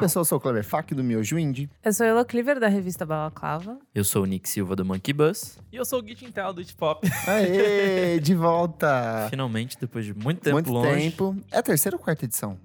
pessoal, eu sou o Kleber Fak do Miojo Indie. Eu sou a Elo Cleaver, da revista Balaclava. Eu sou o Nick Silva do Monkey Bus. E eu sou o Git Intel do It Pop. Aê, de volta! Finalmente, depois de muito tempo Muito longe. tempo. É a terceira ou quarta edição?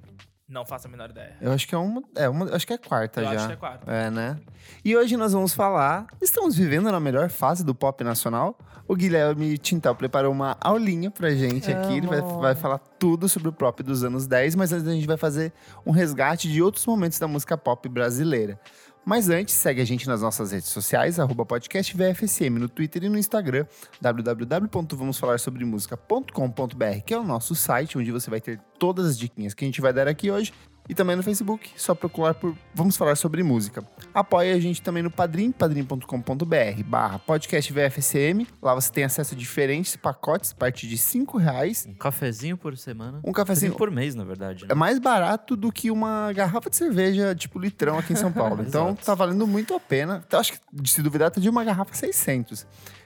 Não faço a menor ideia. Eu acho que é uma. É uma acho que é quarta Eu já. acho que é quarta. É, né? E hoje nós vamos falar. Estamos vivendo na melhor fase do pop nacional. O Guilherme Tintal preparou uma aulinha pra gente aqui. Ele vai, Amo. vai falar tudo sobre o pop dos anos 10, mas antes a gente vai fazer um resgate de outros momentos da música pop brasileira. Mas antes, segue a gente nas nossas redes sociais, arroba podcast VFSM, no Twitter e no Instagram, www.vamosfalarsobremusica.com.br, que é o nosso site, onde você vai ter todas as diquinhas que a gente vai dar aqui hoje. E também no Facebook, só procurar por Vamos Falar Sobre Música. Apoie a gente também no Padrim, padrim.com.br barra podcast VFSM. Lá você tem acesso a diferentes pacotes, a partir de 5 reais. Um cafezinho por semana. Um cafezinho por mês, na verdade. né? é mais barato do que uma garrafa de cerveja, tipo litrão aqui em São Paulo. então tá valendo muito a pena. Então, acho que, se duvidar, tá de uma garrafa 600.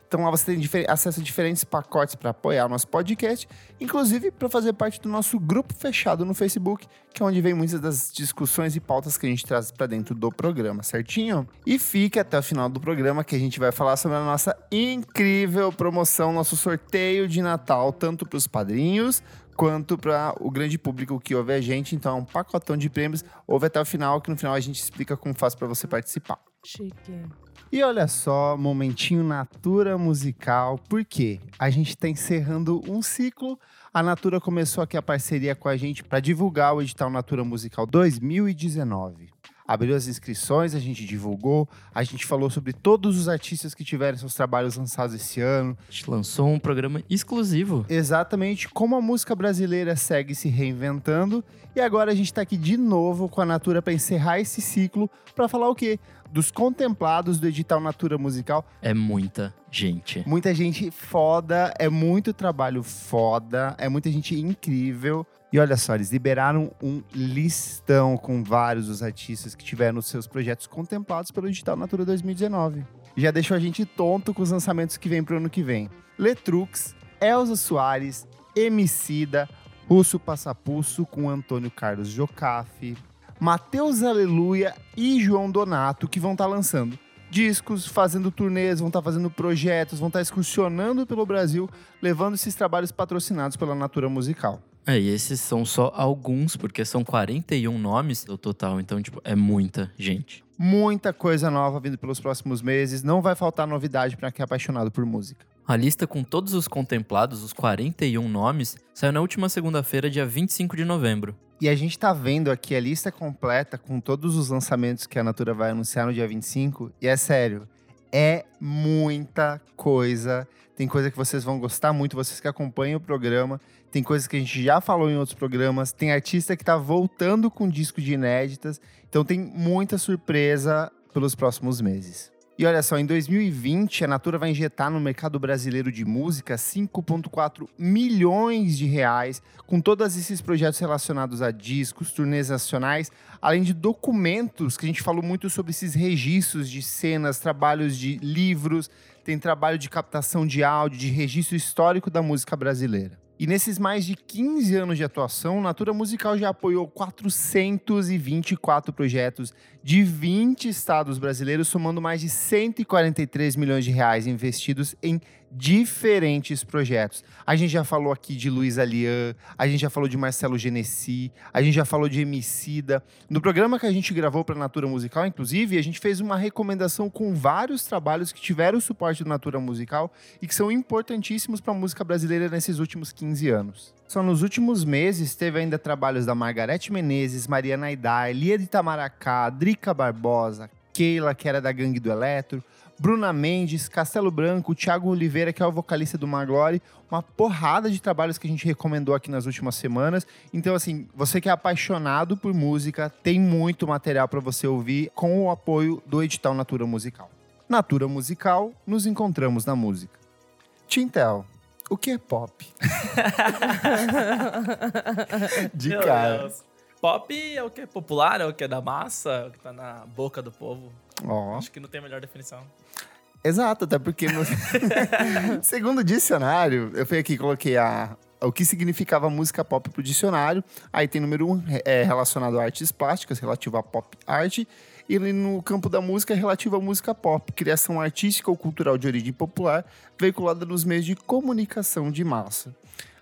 Então lá você tem acesso a diferentes pacotes para apoiar o nosso podcast, inclusive para fazer parte do nosso grupo fechado no Facebook, que é onde vem muitas das discussões e pautas que a gente traz para dentro do programa, certinho? E fique até o final do programa que a gente vai falar sobre a nossa incrível promoção, nosso sorteio de Natal, tanto para os padrinhos quanto para o grande público que ouve a gente. Então é um pacotão de prêmios. Ouve até o final, que no final a gente explica como faz para você participar. Chique. E olha só, momentinho Natura musical, porque a gente está encerrando um ciclo. A Natura começou aqui a parceria com a gente para divulgar o edital Natura Musical 2019. Abriu as inscrições, a gente divulgou, a gente falou sobre todos os artistas que tiveram seus trabalhos lançados esse ano, A gente lançou um programa exclusivo. exatamente como a música brasileira segue se reinventando. E agora a gente está aqui de novo com a Natura para encerrar esse ciclo para falar o quê? Dos contemplados do edital Natura Musical. É muita gente. Muita gente foda, é muito trabalho foda, é muita gente incrível. E olha só, eles liberaram um listão com vários dos artistas que tiveram os seus projetos contemplados pelo edital Natura 2019. Já deixou a gente tonto com os lançamentos que vem pro ano que vem. Letrux, Elza Soares, Emicida, Russo Passapulso com Antônio Carlos Jocafe, Matheus Aleluia e João Donato que vão estar lançando discos, fazendo turnês, vão estar fazendo projetos, vão estar excursionando pelo Brasil, levando esses trabalhos patrocinados pela Natura Musical. É, e esses são só alguns, porque são 41 nomes no total. Então, tipo, é muita gente. Muita coisa nova vindo pelos próximos meses, não vai faltar novidade para quem é apaixonado por música. A lista com todos os contemplados, os 41 nomes, saiu na última segunda-feira, dia 25 de novembro. E a gente tá vendo aqui a lista completa com todos os lançamentos que a Natura vai anunciar no dia 25, e é sério, é muita coisa. Tem coisa que vocês vão gostar muito, vocês que acompanham o programa. Tem coisas que a gente já falou em outros programas. Tem artista que tá voltando com disco de inéditas. Então tem muita surpresa pelos próximos meses. E olha só, em 2020, a Natura vai injetar no mercado brasileiro de música 5,4 milhões de reais, com todos esses projetos relacionados a discos, turnês nacionais, além de documentos, que a gente falou muito sobre esses registros de cenas, trabalhos de livros, tem trabalho de captação de áudio, de registro histórico da música brasileira. E nesses mais de 15 anos de atuação, Natura Musical já apoiou 424 projetos de 20 estados brasileiros, somando mais de 143 milhões de reais investidos em diferentes projetos. A gente já falou aqui de Luiz Alian, a gente já falou de Marcelo Genesi, a gente já falou de Emicida. No programa que a gente gravou para Natura Musical, inclusive, a gente fez uma recomendação com vários trabalhos que tiveram o suporte do Natura Musical e que são importantíssimos para a música brasileira nesses últimos 15 anos. Só nos últimos meses teve ainda trabalhos da Margarete Menezes, Mariana Aidar, Lia de Itamaracá, Drica Barbosa, Keila, que era da Gangue do Eletro, Bruna Mendes, Castelo Branco, Thiago Oliveira, que é o vocalista do Maglore, uma porrada de trabalhos que a gente recomendou aqui nas últimas semanas. Então, assim, você que é apaixonado por música, tem muito material para você ouvir com o apoio do edital Natura Musical. Natura Musical, nos encontramos na música. Tintel, o que é pop? De Meu cara. Deus. Pop é o que é popular, é o que é da massa, é o que tá na boca do povo. Ó. Acho que não tem melhor definição. Exato, até porque no segundo o dicionário, eu fui aqui e coloquei a, o que significava música pop pro dicionário. Aí tem número um é, relacionado a artes plásticas, relativo a pop art. E no campo da música, relativo à música pop, criação artística ou cultural de origem popular, veiculada nos meios de comunicação de massa.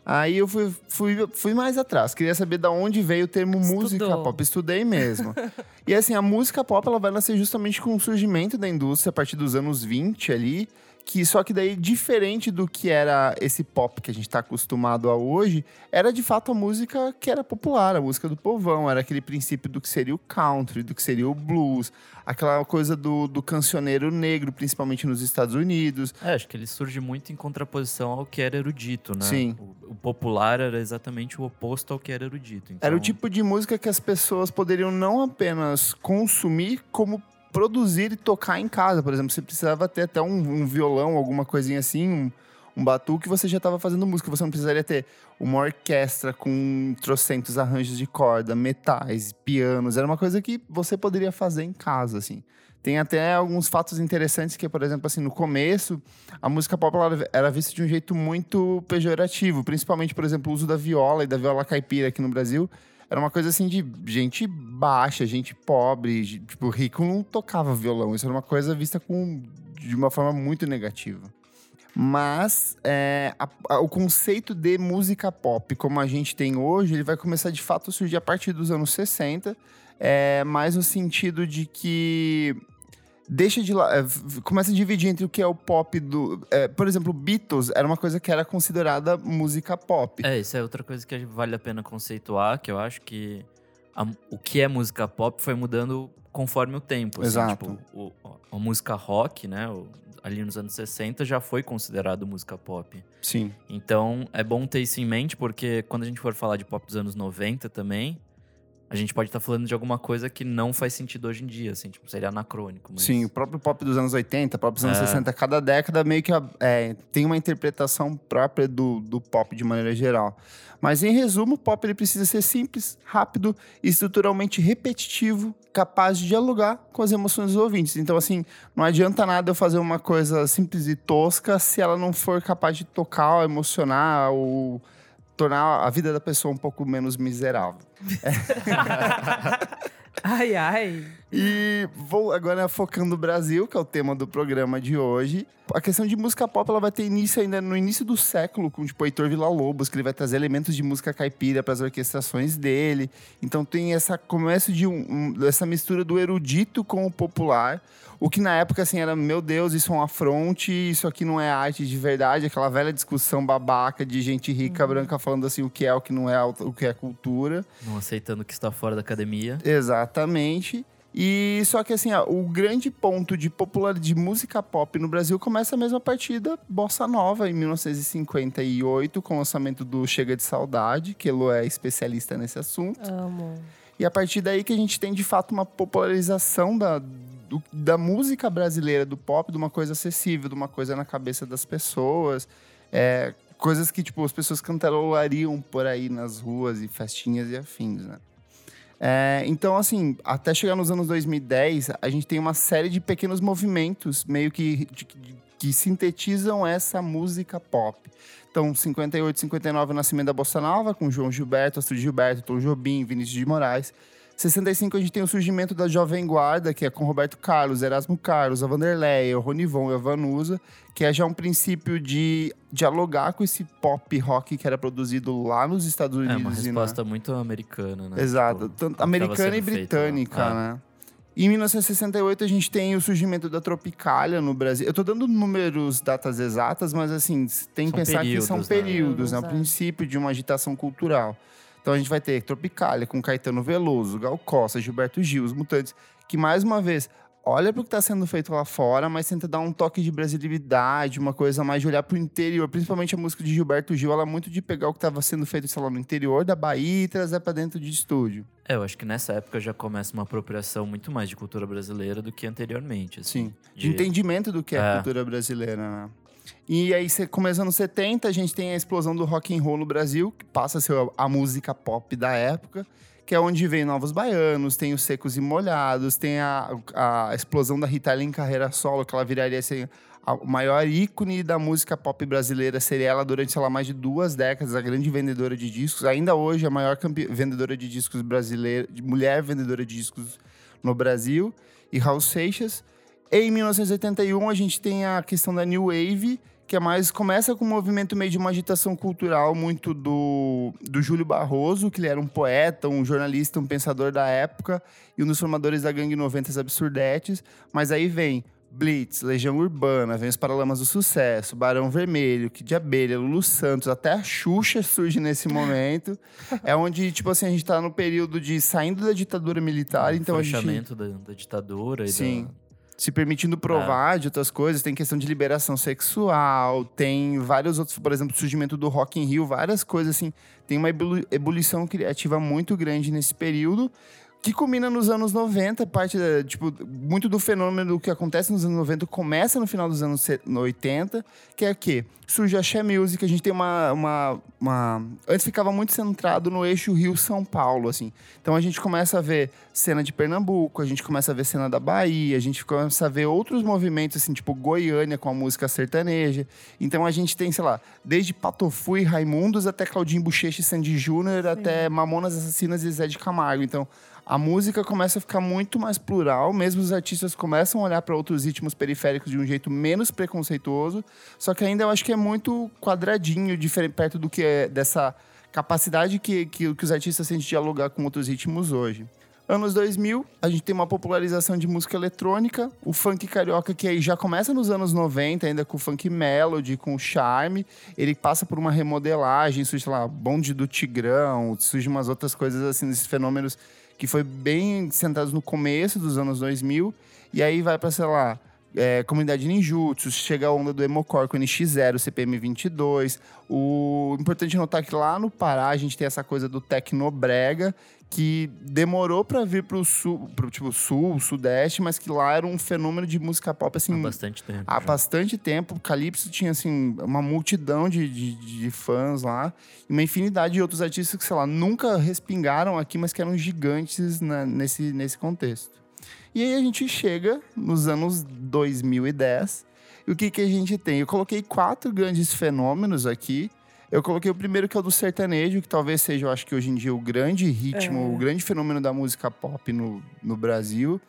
Aí eu fui, fui, fui mais atrás, queria saber de onde veio o termo Estudou. música pop. Estudei mesmo. e assim, a música pop ela vai nascer justamente com o surgimento da indústria a partir dos anos 20 ali, que só que daí diferente do que era esse pop que a gente está acostumado a hoje, era de fato a música que era popular, a música do povão, era aquele princípio do que seria o country, do que seria o blues, aquela coisa do, do cancioneiro negro, principalmente nos Estados Unidos. É, acho que ele surge muito em contraposição ao que era erudito, né? Sim. O, o popular era exatamente o oposto ao que era erudito. Era o Então, tipo de música que as pessoas poderiam não apenas consumir, como produzir e tocar em casa. Por exemplo, você precisava ter até um, um violão, alguma coisinha assim, um, um batuque, você já estava fazendo música. Você não precisaria ter uma orquestra com trocentos arranjos de corda, metais, pianos. Era uma coisa que você poderia fazer em casa, assim. Tem até alguns fatos interessantes que, por exemplo, assim, no começo, a música pop ela era vista de um jeito muito pejorativo, principalmente, por exemplo, o uso da viola e da viola caipira aqui no Brasil. Era uma coisa assim de gente baixa, gente pobre, tipo, rico não tocava violão. Isso era uma coisa vista com, de uma forma muito negativa. Mas é, a- a- o conceito de música pop, como a gente tem hoje, ele vai começar de fato a surgir a partir dos anos 60, é, mais no sentido de que deixa de lá, é, começa a dividir entre o que é o pop do, é, por exemplo, Beatles era uma coisa que era considerada música pop. É, isso é outra coisa que vale a pena conceituar, que eu acho que a- o que é música pop foi mudando conforme o tempo. assim, Exato. tipo, o- a música rock, né, o- ali nos anos 60 já foi considerado música pop. Sim. Então é bom ter isso em mente, porque quando a gente for falar de pop dos anos 90 também, a gente pode estar falando de alguma coisa que não faz sentido hoje em dia, assim, tipo, seria anacrônico. Mas... Sim, o próprio pop dos anos 80, pop dos anos É. 60, cada década meio que é, tem uma interpretação própria do, do pop de maneira geral. Mas em resumo, o pop ele precisa ser simples, rápido estruturalmente repetitivo, capaz de dialogar com as emoções dos ouvintes. Então, assim, não adianta nada eu fazer uma coisa simples e tosca se ela não for capaz de tocar, ou emocionar ou tornar a vida da pessoa um pouco menos miserável. Ai, ai. E vou agora focando no Brasil, que é o tema do programa de hoje. A questão de música pop ela vai ter início ainda no início do século, com tipo Heitor Villa-Lobos, que ele vai trazer elementos de música caipira para as orquestrações dele. Então tem essa começo de um, um- essa mistura do erudito com o popular. O que na época assim era, meu Deus, isso é um afronte, isso aqui não é arte de verdade, aquela velha discussão babaca de gente rica branca falando assim o que é o que não é o que é cultura. Não aceitando que está fora da academia. Exatamente. E só que assim, ó, o grande ponto de popularidade de música pop no Brasil começa mesmo a partir da Bossa Nova, em 1958, com o lançamento do Chega de Saudade, que Elo é especialista nesse assunto. Amo. E a partir daí que a gente tem de fato uma popularização da, do- da música brasileira, do pop, de uma coisa acessível, de uma coisa na cabeça das pessoas. É, coisas que, tipo, as pessoas cantarolariam por aí nas ruas e festinhas e afins, né? É, então, assim, até chegar nos anos 2010, a gente tem uma série de pequenos movimentos meio que, de- de- que sintetizam essa música pop. Então, 58, 59, o nascimento da Bossa Nova, com João Gilberto, Astrid Gilberto, Tom Jobim, Vinícius de Moraes. 65, a gente tem o surgimento da Jovem Guarda, que é com Roberto Carlos, Erasmo Carlos, a Vanderlei, o Ronivon e a Vanusa, que é já um princípio de dialogar com esse pop rock que era produzido lá nos Estados Unidos. É uma resposta muito americana, né? Exato, Tipo, americana e sendo feito britânica, É. né? Em 1968, a gente tem o surgimento da Tropicália no Brasil. Eu tô dando números, datas exatas, mas assim, tem que São pensar que são períodos, né? períodos, né? O princípio de uma agitação cultural. Então a gente vai ter Tropicália com Caetano Veloso, Gal Costa, Gilberto Gil, os Mutantes, que mais uma vez olha para o que está sendo feito lá fora, mas tenta dar um toque de brasilidade, uma coisa mais de olhar para o interior. Principalmente a música de Gilberto Gil, ela é muito de pegar o que estava sendo feito, sei lá, no interior da Bahia e trazer para dentro de estúdio. É, eu acho que nessa época já começa uma apropriação muito mais de cultura brasileira do que anteriormente. Assim, Sim. De De- entendimento do que é a É. cultura brasileira, né? E aí, começando nos 70, a gente tem a explosão do rock and roll no Brasil, que passa a ser a, música pop da época, que é onde vem Novos Baianos, tem os Secos e Molhados, tem a, a explosão da Rita Lee em carreira solo, que ela viraria assim, o maior ícone da música pop brasileira seria ela durante, sei lá, mais de duas décadas, a grande vendedora de discos. Ainda hoje, a maior vendedora de discos brasileira, mulher vendedora de discos no Brasil. E Raul Seixas. Em 1981, a gente tem a questão da New Wave, que é mais começa com um movimento meio de uma agitação cultural muito do, do Júlio Barroso, que ele era um poeta, um jornalista, um pensador da época e um dos formadores da gangue 90 Absurdetes. Mas aí vem Blitz, Legião Urbana, vem os Paralamas do Sucesso, Barão Vermelho, Kid de Abelha, Lulu Santos, até a Xuxa surge nesse momento. é onde, tipo assim, a gente tá no período de saindo da ditadura militar, então a gente da, da ditadura e Sim. da... se permitindo provar de outras coisas. Tem questão de liberação sexual, tem vários outros, por exemplo, o surgimento do Rock in Rio, várias coisas assim. Tem uma ebuli- ebulição criativa muito grande nesse período. Que culmina nos anos 90, parte da, tipo, muito do fenômeno do que acontece nos anos 90 começa no final dos anos se- no 80, que é que surge a Xé Music, a gente tem uma, uma, uma... Antes ficava muito centrado no eixo Rio-São Paulo, assim. Então a gente começa a ver cena de Pernambuco, a gente começa a ver cena da Bahia, a gente começa a ver outros movimentos, assim, tipo Goiânia com a música sertaneja. Então a gente tem, sei lá, desde Patofu e Raimundos até Claudinho Bochecha e Sandy Júnior, até Mamonas Assassinas e Zé de Camargo. Então a música começa a ficar muito mais plural, mesmo os artistas começam a olhar para outros ritmos periféricos de um jeito menos preconceituoso, só que ainda eu acho que é muito quadradinho, diferente perto do que é dessa capacidade que, que, que os artistas têm de dialogar com outros ritmos hoje. Anos 2000, a gente tem uma popularização de música eletrônica, o funk carioca que aí já começa nos anos 90, ainda com o funk melody, com o charme, ele passa por uma remodelagem, surge, lá, bonde do Tigrão, surge umas outras coisas assim, esses fenômenos que foi bem sentados no começo dos anos 2000, e aí vai para sei lá, é, comunidade ninjutsu, chega a onda do Emocore com o NX0, CPM 22. O importante notar que lá no Pará a gente tem essa coisa do Tecnobrega, que demorou para vir pro sul, pro tipo sul, sudeste, mas que lá era um fenômeno de música pop assim Há bastante tempo. há já. bastante tempo. O Calypso tinha, assim, uma multidão de, de, de fãs lá. E uma infinidade de outros artistas que, sei lá, nunca respingaram aqui, mas que eram gigantes na- nesse, nesse contexto. E aí a gente chega nos anos 2010. E o que, que a gente tem? Eu coloquei quatro grandes fenômenos aqui. Eu coloquei o primeiro, que é o do sertanejo, que talvez seja, eu acho que hoje em dia, o grande ritmo, É. o grande fenômeno da música pop no, no Brasil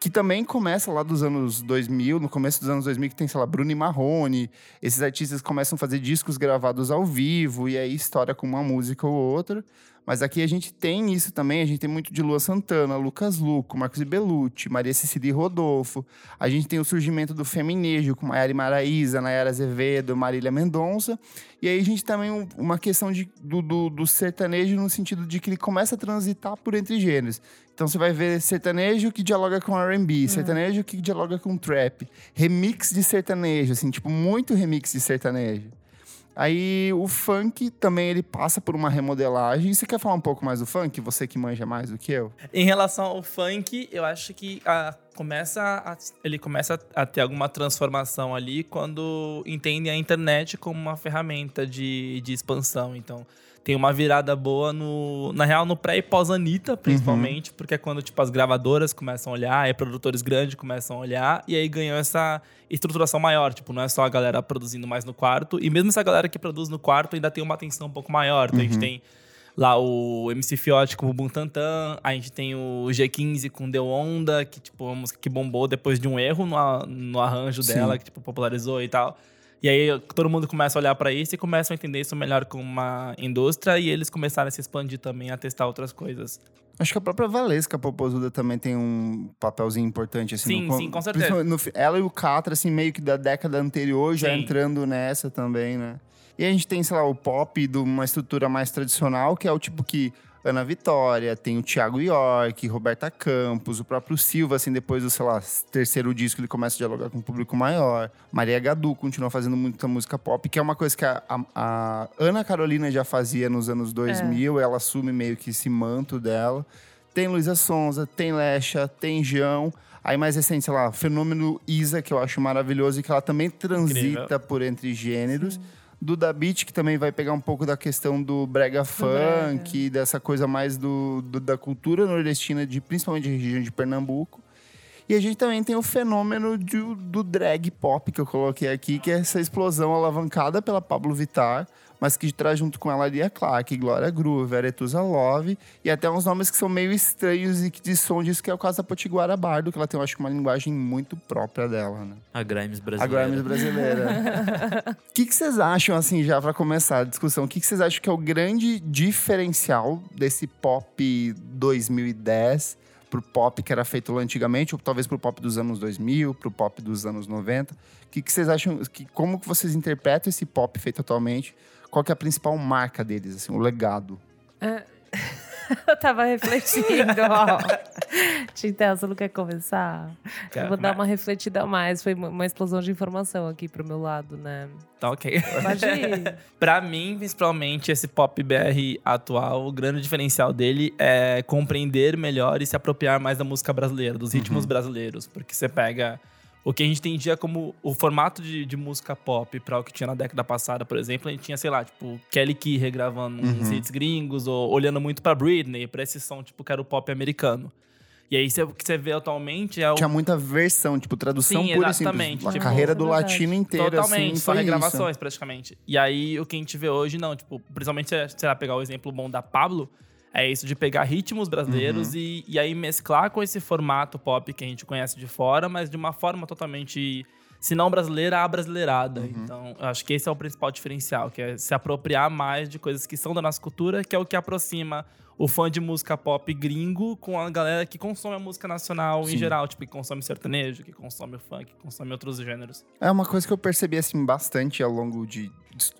que também começa lá dos anos 2000, no começo dos anos 2000, que tem, sei lá, Bruno e Marrone. Esses artistas começam a fazer discos gravados ao vivo, e aí estoura com uma música ou outra. Mas aqui a gente tem isso também, a gente tem muito de Lua Santana, Lucas Luco, Marcos Belucci, Maria Cecília e Rodolfo. A gente tem o surgimento do feminejo com Maiara Maraíza, Nayara Azevedo, Marília Mendonça. E aí a gente também um- uma questão de, do, do, do sertanejo no sentido de que ele começa a transitar por entre gêneros. Então você vai ver sertanejo que dialoga com R&B, sertanejo que dialoga com trap, remix de sertanejo, assim, tipo, muito remix de sertanejo. Aí o funk também ele passa por uma remodelagem. Você quer falar um pouco mais do funk? Você que manja mais do que eu? Em relação ao funk, eu acho que ah, começa a- ele começa a ter alguma transformação ali quando entendem a internet como uma ferramenta de, de expansão. Então, tem uma virada boa no. Na real, no pré e pós-Anitta, principalmente, porque é quando tipo, as gravadoras começam a olhar, aí produtores grandes começam a olhar, e aí ganhou essa estruturação maior. Tipo, não é só a galera produzindo mais no quarto, e mesmo essa galera que produz no quarto ainda tem uma atenção um pouco maior. Então, a gente tem lá o MC Fiote com o Bum Tantan, a gente tem o G15 com Deu Onda, que tipo, é uma música que bombou depois de um erro no, no arranjo Sim. dela, que tipo, popularizou e tal. E aí todo mundo começa a olhar pra isso e começam a entender isso melhor como uma indústria e eles começaram a se expandir também, a testar outras coisas. Acho que a própria Valesca Popozuda também tem um papelzinho importante, assim. Sim, no- sim, com certeza. no ela e o Catra, assim, meio que da década anterior, já Sim. entrando nessa também, né? E a gente tem, sei lá, o pop de uma estrutura mais tradicional, que é o tipo que Ana Vitória, tem o Thiago York, Roberta Campos, o próprio Silva, assim, depois do, sei lá, terceiro disco, ele começa a dialogar com um público maior. Maria Gadu continua fazendo muita música pop, que é uma coisa que a, a- a Ana Carolina já fazia nos anos 2000, ela assume meio que esse manto dela. Tem Luísa Sonza, tem Lecha, tem João. Aí mais recente, sei lá, Fenômeno Isa, que eu acho maravilhoso e que ela também transita Incrível. por entre gêneros. Duda Beat, que também vai pegar um pouco da questão do brega funk, dessa coisa mais do, do- da cultura nordestina, de, principalmente de região de Pernambuco. E a gente também tem o fenômeno de- do drag pop que eu coloquei aqui, que é essa explosão alavancada pela Pablo Vittar, mas que traz junto com ela Lia Clark, Glória Groove, Aretusa Love e até uns nomes que são meio estranhos e que dissom disso, que é o caso da Potiguara Bardo, que ela tem, eu acho, uma linguagem muito própria dela, né? A Grimes A brasileira. Grimes brasileira. O que, que vocês acham, assim, já pra começar a discussão, o que, que vocês acham que é o grande diferencial desse pop 2010 pro pop que era feito lá antigamente, ou talvez pro pop dos anos 2000, pro pop dos anos 90? O que, que vocês acham, que, como que vocês interpretam esse pop feito atualmente? Qual que é a principal marca deles, assim, o legado? Eu tava refletindo, ó. Tintel, você não quer começar? Eu vou dar mas- uma refletida a mais. Foi uma explosão de informação aqui pro meu lado, né? Tá ok. Pode ir. Pra mim, principalmente, esse pop BR atual, o grande diferencial dele é compreender melhor e se apropriar mais da música brasileira, dos ritmos brasileiros. Porque você pega o que a gente entendia como o formato de, de música pop para o que tinha na década passada, por exemplo, a gente tinha, sei lá, tipo, Kelly Key regravando uns hits gringos, ou olhando muito pra Britney, pra esse som, tipo, que era o pop americano. E aí, o que você vê atualmente é o Tinha muita versão, tipo, tradução Sim, pura e exatamente. simples. A Tipo, carreira do verdade. latino inteiro, Totalmente, assim, só regravações, isso. praticamente. E aí, o que a gente vê hoje, não, tipo, principalmente, sei lá, pegar o exemplo bom da Pablo, é isso de pegar ritmos brasileiros e, e aí mesclar com esse formato pop que a gente conhece de fora, mas de uma forma totalmente, se não brasileira, abrasileirada. Então, eu acho que esse é o principal diferencial, que é se apropriar mais de coisas que são da nossa cultura, que é o que aproxima o fã de música pop gringo com a galera que consome a música nacional Sim. em geral, tipo, que consome sertanejo, que consome o funk, que consome outros gêneros. É uma coisa que eu percebi, assim, bastante ao longo de,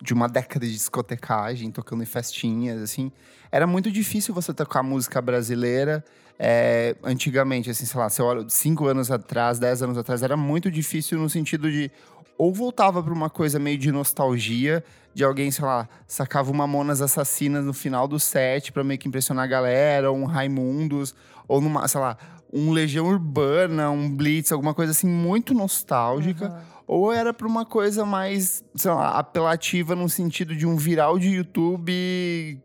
de uma década de discotecagem, tocando em festinhas, assim. Era muito difícil você tocar música brasileira. é, antigamente, assim, sei lá, você olha cinco anos atrás, dez anos atrás, era muito difícil no sentido de ou voltava para uma coisa meio de nostalgia, de alguém, sei lá, sacava uma Monas Assassinas no final do set pra meio que impressionar a galera, ou um Raimundos, ou numa, sei lá, um Legião Urbana, um Blitz, alguma coisa assim muito nostálgica. Aham. Ou era pra uma coisa mais, sei lá, apelativa no sentido de um viral de YouTube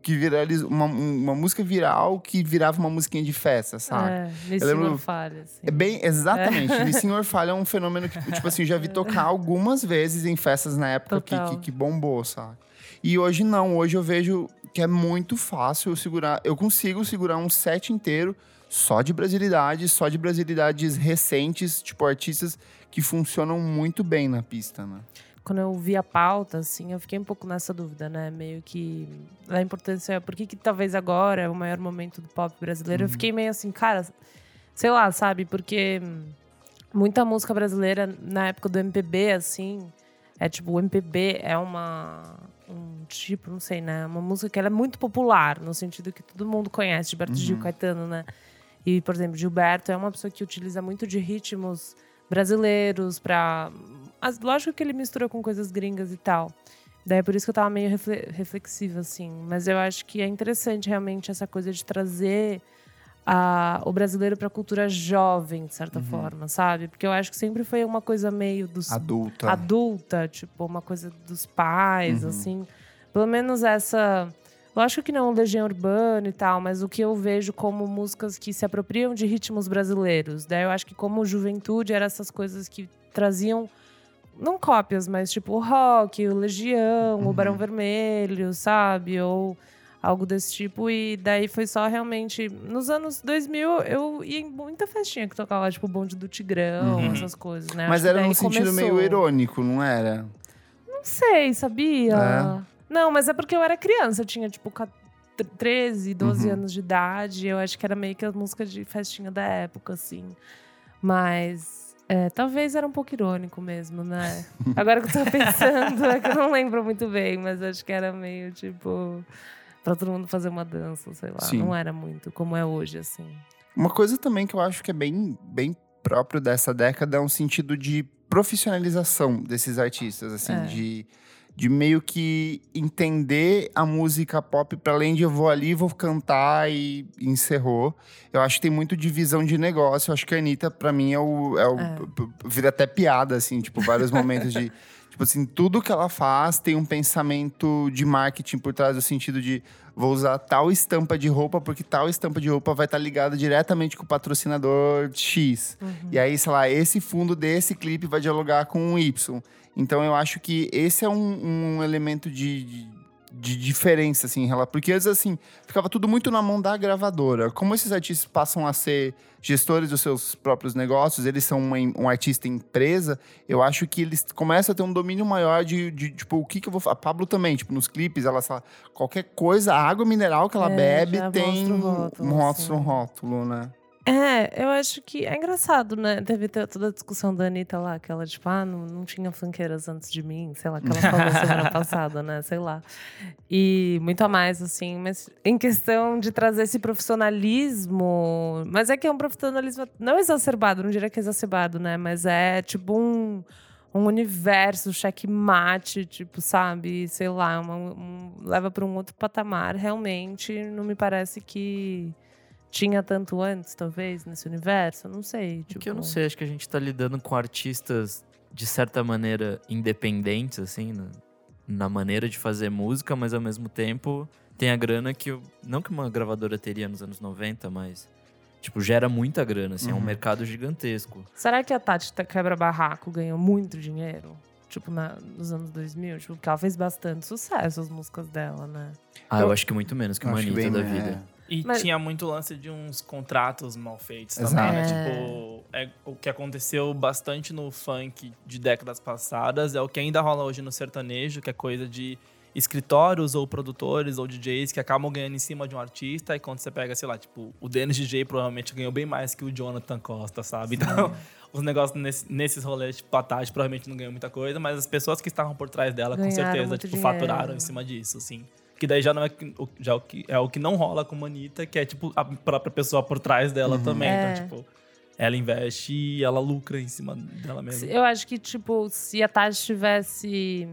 que viraliza. Uma, uma música viral que virava uma musiquinha de festa, sabe? É, Eu lembro- falha, assim. É bem, exatamente. É. Senhor Falha é um fenômeno que, tipo assim, já vi tocar algumas vezes em festas na época que, que, que bombou, sabe? E hoje não, hoje eu vejo que é muito fácil eu segurar. Eu consigo segurar um set inteiro só de brasilidades, só de brasilidades recentes, tipo artistas que funcionam muito bem na pista, né? Quando eu vi a pauta, assim, eu fiquei um pouco nessa dúvida, né? Meio que da importância. Por que, que talvez agora é o maior momento do pop brasileiro? Eu fiquei meio assim, cara, sei lá, sabe? Porque muita música brasileira na época do MPB, assim, é tipo, o MPB é uma. Um tipo, não sei, né? Uma música que ela é muito popular, no sentido que todo mundo conhece, Gilberto Gil, Caetano, né? E, por exemplo, Gilberto é uma pessoa que utiliza muito de ritmos brasileiros para lógico que ele mistura com coisas gringas e tal daí é por isso que eu tava meio refle- reflexiva assim mas eu acho que é interessante realmente essa coisa de trazer a, o brasileiro para a cultura jovem de certa forma sabe porque eu acho que sempre foi uma coisa meio dos Adulta. adulta, tipo, uma coisa dos pais, assim. Pelo menos essa. Lógico que não Legião Urbana e tal, mas o que eu vejo como músicas que se apropriam de ritmos brasileiros. Daí eu acho que como juventude eram essas coisas que traziam não cópias, mas tipo o rock, o Legião, o Barão Vermelho, sabe? Ou algo desse tipo. E daí foi só realmente. Nos anos 2000, eu ia em muita festinha que tocava, tipo, o bonde do Tigrão, Uhum. essas coisas, né? Mas Acho era num sentido meio começou. irônico, não era? Não sei, sabia? É? Não, mas é porque eu era criança, eu tinha tipo ca- 13, 12 Uhum. anos de idade. Eu acho que era meio que a música de festinha da época, assim. Mas é, talvez era um pouco irônico mesmo, né? Agora que eu tô pensando, é que eu não lembro muito bem, mas acho que era meio tipo. Pra todo mundo fazer uma dança, sei lá. Sim. Não era muito como é hoje, assim. Uma coisa também que eu acho que é bem, bem próprio dessa década é um sentido de profissionalização desses artistas, assim, É. de, de meio que entender a música pop para além de eu vou ali, vou cantar e encerrou. Eu acho que tem muito de visão de negócio. Eu acho que a Anitta, pra mim, é o. É o É. Vira até piada, assim, tipo, vários momentos de. Tipo assim, tudo que ela faz tem um pensamento de marketing por trás, no sentido de vou usar tal estampa de roupa, porque tal estampa de roupa vai estar ligada diretamente com o patrocinador X. E aí, sei lá, esse fundo desse clipe vai dialogar com o Y. Então eu acho que esse é um, um elemento de, de, de diferença, assim, porque antes, assim, ficava tudo muito na mão da gravadora. Como esses artistas passam a ser gestores dos seus próprios negócios, eles são uma um artista empresa, eu acho que eles começam a ter um domínio maior de, de, tipo, o que que eu vou fazer. A Pablo também, tipo, nos clipes, ela fala, qualquer coisa, a água mineral que ela É, bebe tem rótulo, um assim. rótulo, um rótulo, né? É, eu acho que é engraçado, né? Teve to- toda a discussão da Anitta lá, que ela, tipo, ah, não, não tinha funkeiras antes de mim, sei lá, que ela falou semana passada, né? Sei lá. E muito a mais, assim, mas em questão de trazer esse profissionalismo. Mas é que é um profissionalismo não exacerbado, não diria que é exacerbado, né? Mas é tipo um. Um universo, checkmate, tipo, sabe? Sei lá, uma- um- leva para um outro patamar. Realmente, não me parece que tinha tanto antes, talvez, nesse universo? Não sei. Tipo, Porque eu não sei, acho que a gente tá lidando com artistas, de certa maneira, independentes, assim, na, na maneira de fazer música, mas ao mesmo tempo tem a grana que. eu- não que uma gravadora teria nos anos 90, mas. Tipo, gera muita grana, assim, é um Uhum. mercado gigantesco. Será que a Tati Ta- Quebra Barraco ganhou muito dinheiro? Tipo, na- nos anos 2000? Tipo, porque ela fez bastante sucesso as músicas dela, né? Ah, eu, Eu- acho que muito menos que uma que Anitta da vida. é. E Mas- tinha muito lance de uns contratos mal feitos Exato. também, né? É. Tipo, é, o que aconteceu bastante no funk de décadas passadas é o que ainda rola hoje no sertanejo, que é coisa de escritórios ou produtores ou DJs que acabam ganhando em cima de um artista e quando você pega, sei lá, tipo, o Dennis DJ provavelmente ganhou bem mais que o Jonathan Costa, sabe? Então, os negócios nesse- nesses rolês, tipo, a Tati provavelmente não ganhou muita coisa, mas as pessoas que estavam por trás dela, com Ganharam certeza, muito tipo, dinheiro. faturaram em cima disso, assim. Que daí já não é, já é o que, é o que não rola com a Anitta, que é tipo a própria pessoa por trás dela também. É. Então, tipo, ela investe e ela lucra em cima dela mesma. Eu acho que, tipo, se a Tati tivesse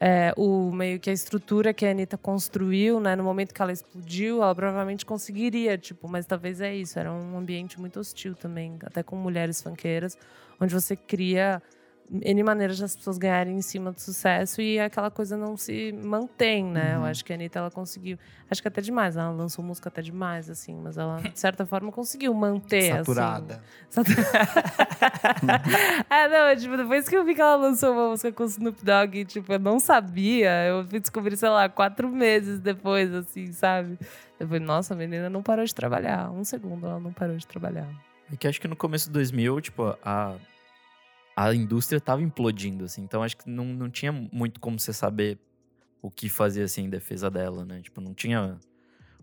é, o meio que a estrutura que a Anitta construiu, né? No momento que ela explodiu, ela provavelmente conseguiria, tipo, mas talvez é isso. Era um ambiente muito hostil também, até com mulheres funkeiras, onde você cria N maneiras das pessoas ganharem em cima do sucesso e aquela coisa não se mantém, né? Eu acho que a Anitta, ela conseguiu. Acho que até demais, ela lançou música até demais, assim, mas ela, de certa forma, conseguiu manter. assim. Saturada. ah, não, tipo, depois que eu vi que ela lançou uma música com o Snoop Dogg, tipo, eu não sabia. Eu fui descobrir, sei lá, quatro meses depois, assim, sabe? Eu falei, nossa, a menina não parou de trabalhar. Um segundo ela não parou de trabalhar. É que acho que no começo de 2000, tipo, a, a indústria tava implodindo, assim. Então acho que não, não tinha muito como você saber o que fazer, assim, em defesa dela, né? Tipo, não tinha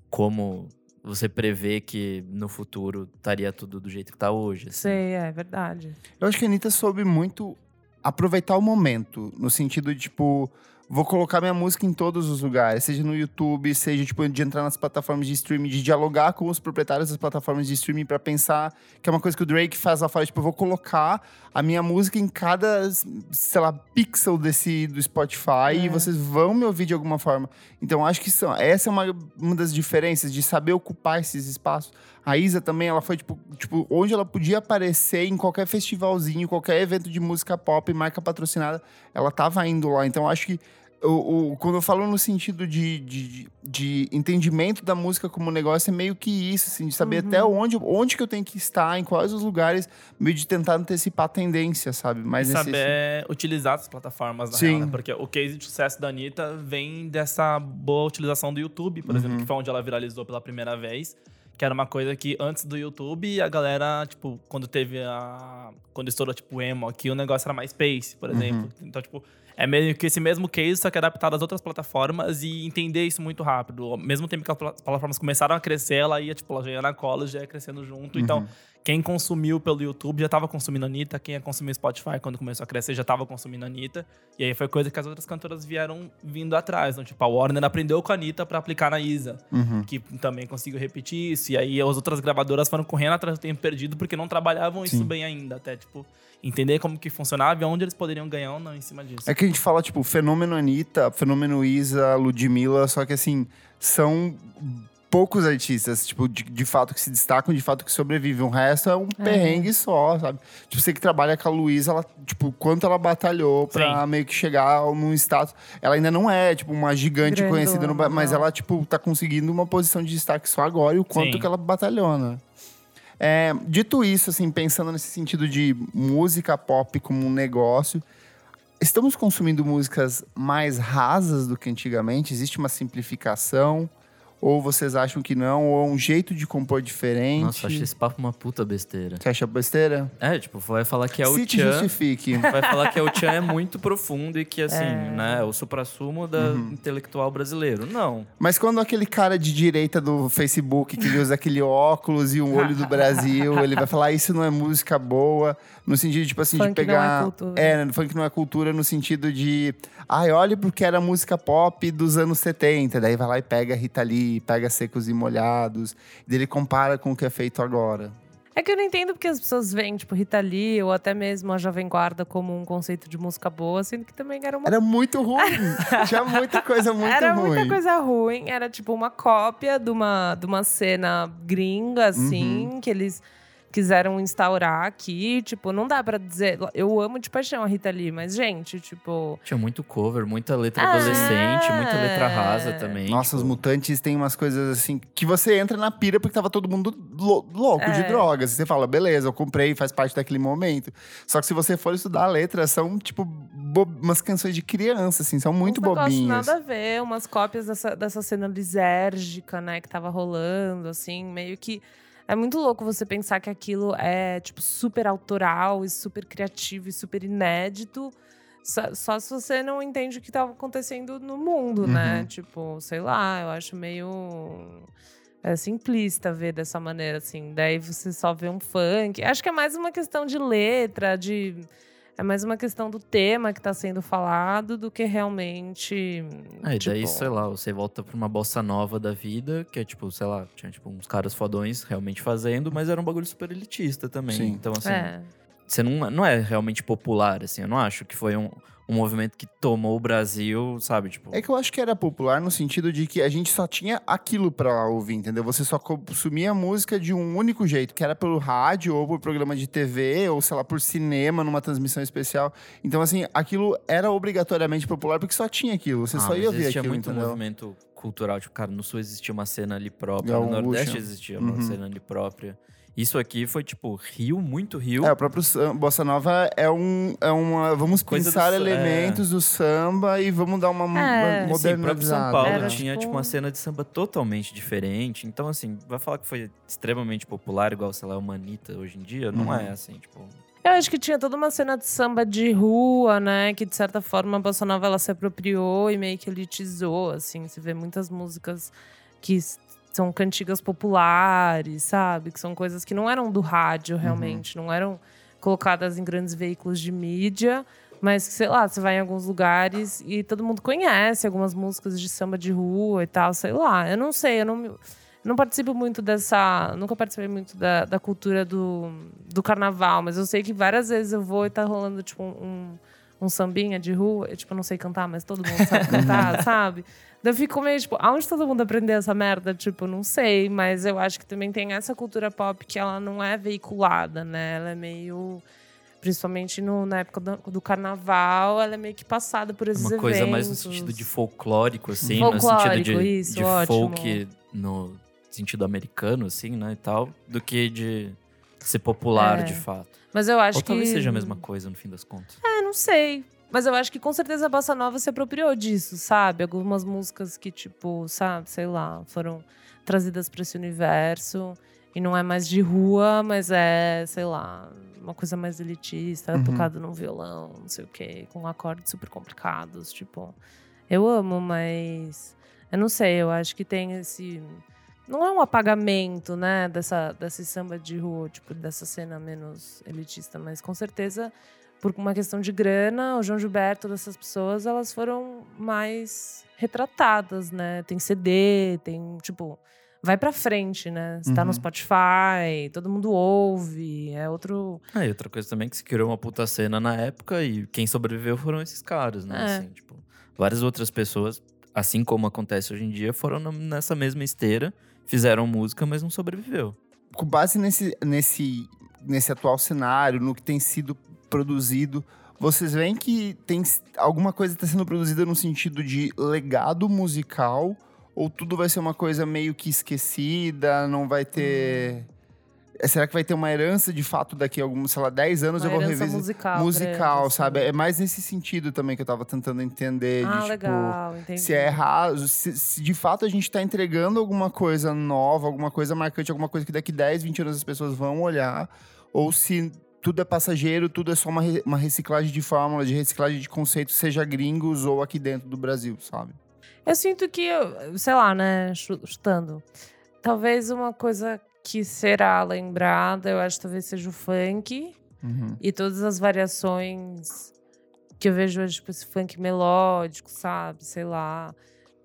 como você prever que no futuro estaria tudo do jeito que tá hoje. assim. Sei, é verdade. Eu acho que a Anitta soube muito aproveitar o momento, no sentido de, tipo, vou colocar minha música em todos os lugares, seja no YouTube, seja, tipo, de entrar nas plataformas de streaming, de dialogar com os proprietários das plataformas de streaming para pensar, que é uma coisa que o Drake faz lá fora, tipo, eu vou colocar a minha música em cada, sei lá, pixel desse, do Spotify e vocês vão me ouvir de alguma forma. Então, acho que são, essa é uma, uma das diferenças, de saber ocupar esses espaços. A Isa também, ela foi, tipo, tipo, onde ela podia aparecer em qualquer festivalzinho, qualquer evento de música pop, marca patrocinada, ela tava indo lá. Então, acho que o, o- quando eu falo no sentido de, de, de entendimento da música como negócio, é meio que isso, assim, de saber até onde, onde que eu tenho que estar, em quais os lugares, meio de tentar antecipar a tendência, sabe? Mas e nesse- saber utilizar as plataformas, na Sim. real, né? Porque o case de sucesso da Anitta vem dessa boa utilização do YouTube, por exemplo, que foi onde ela viralizou pela primeira vez. Que era uma coisa que antes do YouTube, a galera, tipo, quando teve a. Quando estourou, tipo, emo aqui, o negócio era mais Space, por exemplo. Então, tipo, é meio que esse mesmo case, só que adaptado às outras plataformas e entender isso muito rápido. Ao mesmo tempo que as pla- plataformas começaram a crescer, ela ia, tipo, ela já ia na cola, já ia crescendo junto. Então, quem consumiu pelo YouTube já estava consumindo a Anitta, quem ia consumir Spotify quando começou a crescer já estava consumindo a Anitta. E aí foi coisa que as outras cantoras vieram vindo atrás. Então, tipo, a Warner aprendeu com a Anitta pra aplicar na Isa, Uhum. que também conseguiu repetir isso. E aí as outras gravadoras foram correndo atrás do tempo perdido porque não trabalhavam isso Sim. bem ainda. Até, tipo, entender como que funcionava e onde eles poderiam ganhar ou não em cima disso. É que a gente fala, tipo, fenômeno Anitta, fenômeno Isa, Ludmilla, só que assim, são poucos artistas, tipo, de, de fato que se destacam, de fato que sobrevivem. O resto é um perrengue só, sabe? Tipo, você que trabalha com a Luísa, ela, tipo, quanto ela batalhou pra Sim. meio que chegar num status. Ela ainda não é, tipo, uma gigante Grandona, conhecida no mas ela, tipo, tá conseguindo uma posição de destaque só agora e o quanto Sim. que ela batalhou, né? É, dito isso, assim, pensando nesse sentido de música pop como um negócio, estamos consumindo músicas mais rasas do que antigamente? Existe uma simplificação? Ou vocês acham que não? Ou é um jeito de compor diferente? Nossa, achei esse papo uma puta besteira. Você acha besteira? É, tipo, vai falar que é o Se te Chan. justifique. Vai falar que o Chan é muito profundo e que, assim, É. né, é o supra-sumo da intelectual brasileiro. Não. Mas quando aquele cara de direita do Facebook, que usa aquele óculos e um olho do Brasil, ele vai falar isso não é música boa, no sentido, tipo assim, de Funk não é pegar. cultura. É, né, funk não é cultura no sentido de. Ai, olha porque era música pop dos anos 70. Daí vai lá e pega Rita Lee, pega Secos e Molhados. E daí ele compara com o que é feito agora. É que eu não entendo porque as pessoas veem, tipo, Rita Lee ou até mesmo a Jovem Guarda como um conceito de música boa, sendo que também era uma Era muito ruim. Tinha muita coisa muito era ruim. muita coisa ruim. Era tipo uma cópia de uma, de uma cena gringa, assim, Uhum. que eles quiseram instaurar aqui. Tipo, não dá pra dizer. Eu amo de paixão a Rita Lee, mas, gente, tipo. Tinha muito cover, muita letra Ah, adolescente, muita letra é. rasa também. Nossa, os tipo, mutantes têm umas coisas assim que você entra na pira porque tava todo mundo lou- louco de É. drogas. E você fala, beleza, eu comprei, faz parte daquele momento. Só que se você for estudar a letra, são tipo umas canções de criança, assim, são muito uns bobinhas. nada a ver, umas cópias dessa, dessa cena lisérgica, né, que tava rolando, assim, meio que. É muito louco você pensar que aquilo é, tipo, super autoral e super criativo e super inédito. Só, só se você não entende o que tava acontecendo no mundo, né? Uhum. Tipo, sei lá, eu acho meio. É simplista ver dessa maneira, assim. Daí você só vê um funk. Acho que é mais uma questão de letra, de. É mais uma questão do tema que tá sendo falado do que realmente. Aí tipo, daí, sei lá, você volta pra uma bossa nova da vida, que é tipo, sei lá, tinha tipo uns caras fodões realmente fazendo, mas era um bagulho super elitista também. Sim. Então, assim, É. você não, não é realmente popular, assim. Eu não acho que foi um, um movimento que tomou o Brasil, sabe? Tipo, É que eu acho que era popular no sentido de que a gente só tinha aquilo pra ouvir, entendeu? Você só consumia música de um único jeito, que era pelo rádio, ou por programa de TV, ou sei lá, por cinema, numa transmissão especial. Então, assim, aquilo era obrigatoriamente popular porque só tinha aquilo. Você ah, só ia existia aquilo, muito entendeu? movimento cultural. Tipo, cara, no Sul existia uma cena ali própria, no Nordeste existia uma Uhum. cena ali própria. Isso aqui foi, tipo, Rio, muito Rio. É, o próprio Bossa Nova é um. É uma, vamos Coisa do pensar sa- elementos do samba e vamos dar uma, uma É. E, assim, o próprio São modernizada. Paulo Era, tinha, tipo, tipo, uma cena de samba totalmente diferente. Então, assim, vai falar que foi extremamente popular, igual, sei lá, o Manita hoje em dia? Não Uhum. é, assim, tipo... Eu acho que tinha toda uma cena de samba de rua, né? Que de certa forma a Bossa Nova ela se apropriou e meio que elitizou, assim. Você vê muitas músicas que são cantigas populares, sabe? Que são coisas que não eram do rádio, realmente. Não eram colocadas em grandes veículos de mídia. Mas, sei lá, você vai em alguns lugares e todo mundo conhece algumas músicas de samba de rua e tal, sei lá. Eu não sei, eu não, eu não participo muito dessa. Nunca participei muito da, da cultura do, do carnaval, mas eu sei que várias vezes eu vou e tá rolando, tipo, um, um sambinha de rua. Eu, tipo, não sei cantar, mas todo mundo sabe cantar, sabe? Daí eu fico meio, tipo, aonde todo mundo aprendeu essa merda? Tipo, não sei, mas eu acho que também tem essa cultura pop que ela não é veiculada, né? Ela é meio. Principalmente no, na época do, do carnaval, ela é meio que passada por esses Uma coisa mais no eventos. sentido de folclórico, assim, no sentido Folclórico, de, isso, de folk no sentido americano, assim, né, e tal, do que de ser popular, É. de fato. Mas eu acho Ou talvez que. seja a mesma coisa, no fim das contas. É, não sei. Mas eu acho que com certeza a Bossa Nova se apropriou disso, sabe? Algumas músicas que, tipo, sabe, sei lá, foram trazidas para esse universo. E não é mais de rua, mas é, sei lá, uma coisa mais elitista, Uhum. tocado num violão, não sei o quê, com acordes super complicados. Tipo, eu amo, mas eu não sei, eu acho que tem esse. Não é um apagamento, né, dessa, desse samba de rua, tipo, dessa cena menos elitista, mas com certeza por uma questão de grana, o João Gilberto, dessas pessoas, elas foram mais retratadas, né? Tem CD, tem, tipo, vai pra frente, né? Você tá no Uhum. Spotify, todo mundo ouve, é outro. Ah, e outra coisa também é que se criou uma puta cena na época e quem sobreviveu foram esses caras, né? É. Assim, tipo, várias outras pessoas, assim como acontece hoje em dia, foram nessa mesma esteira, fizeram música, mas não sobreviveu. Com base nesse, nesse, nesse atual cenário, no que tem sido produzido, vocês veem que tem alguma coisa está sendo produzida no sentido de legado musical ou tudo vai ser uma coisa meio que esquecida, não vai ter. Hum. Será que vai ter uma herança de fato daqui a alguns, sei lá, 10 anos uma eu vou revisar? Musical, musical grande, sabe? assim. É mais nesse sentido também que eu tava tentando entender. Ah, de, tipo, legal, entendi. se é errado, se, se, de fato a gente tá entregando alguma coisa nova, alguma coisa marcante, alguma coisa que daqui 10, 20 anos as pessoas vão olhar, ou se tudo é passageiro, tudo é só uma, uma reciclagem de fórmula, de reciclagem de conceitos, seja gringos ou aqui dentro do Brasil, sabe? Eu sinto que, sei lá, né, chutando. Talvez uma coisa que será lembrada, eu acho que talvez seja o funk. Uhum. E todas as variações que eu vejo hoje, tipo esse funk melódico, sabe? Sei lá.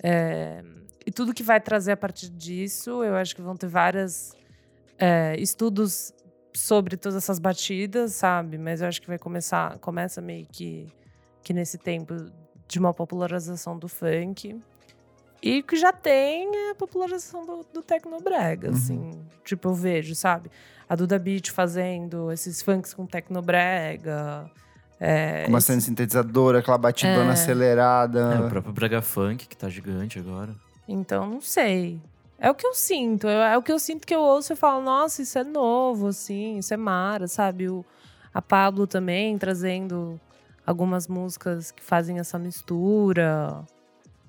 É... E tudo que vai trazer a partir disso, eu acho que vão ter vários é, estudos sobre todas essas batidas, sabe? Mas eu acho que vai começar, começa meio que, que nesse tempo de uma popularização do funk. E que já tem a popularização do, do Tecnobrega, Uhum. assim. Tipo, eu vejo, sabe? A Duda Beat fazendo esses funks com Tecnobrega. É, Com bastante sintetizador, aquela batidona É. acelerada. É, o próprio Brega Funk, que tá gigante agora. Então, não sei. É o que eu sinto. É é o que eu sinto que eu ouço e falo, nossa, isso é novo, assim, isso é mara, sabe? O, a Pablo também trazendo algumas músicas que fazem essa mistura.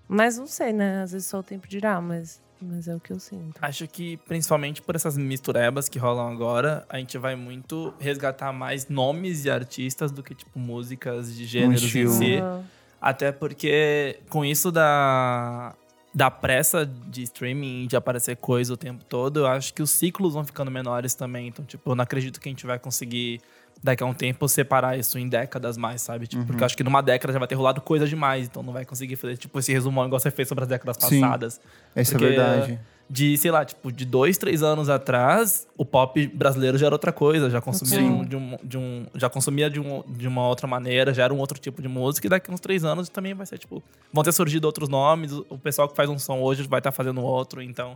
Mas não sei, né? Às vezes só o tempo dirá, mas, mas é o que eu sinto. Acho que principalmente por essas misturebas que rolam agora, a gente vai muito resgatar mais nomes e artistas do que, tipo, músicas de gêneros em si. Ah, Até porque com isso da, da pressa de streaming, de aparecer coisa o tempo todo, eu acho que os ciclos vão ficando menores também. Então, tipo, eu não acredito que a gente vai conseguir, daqui a um tempo, separar isso em décadas mais, sabe? Tipo, Porque eu acho que numa década já vai ter rolado coisa demais. Então não vai conseguir fazer, tipo, esse resumão igual você fez sobre as décadas Sim. passadas. Essa Porque- é verdade. De, sei lá, tipo, de dois, três anos atrás, o pop brasileiro já era outra coisa, já consumia, um, de um, de um- já consumia de, um, de uma outra maneira, já era um outro tipo de música, e daqui uns três anos também vai ser, tipo, vão ter surgido outros nomes, o o pessoal que faz um som hoje vai estar fazendo outro, então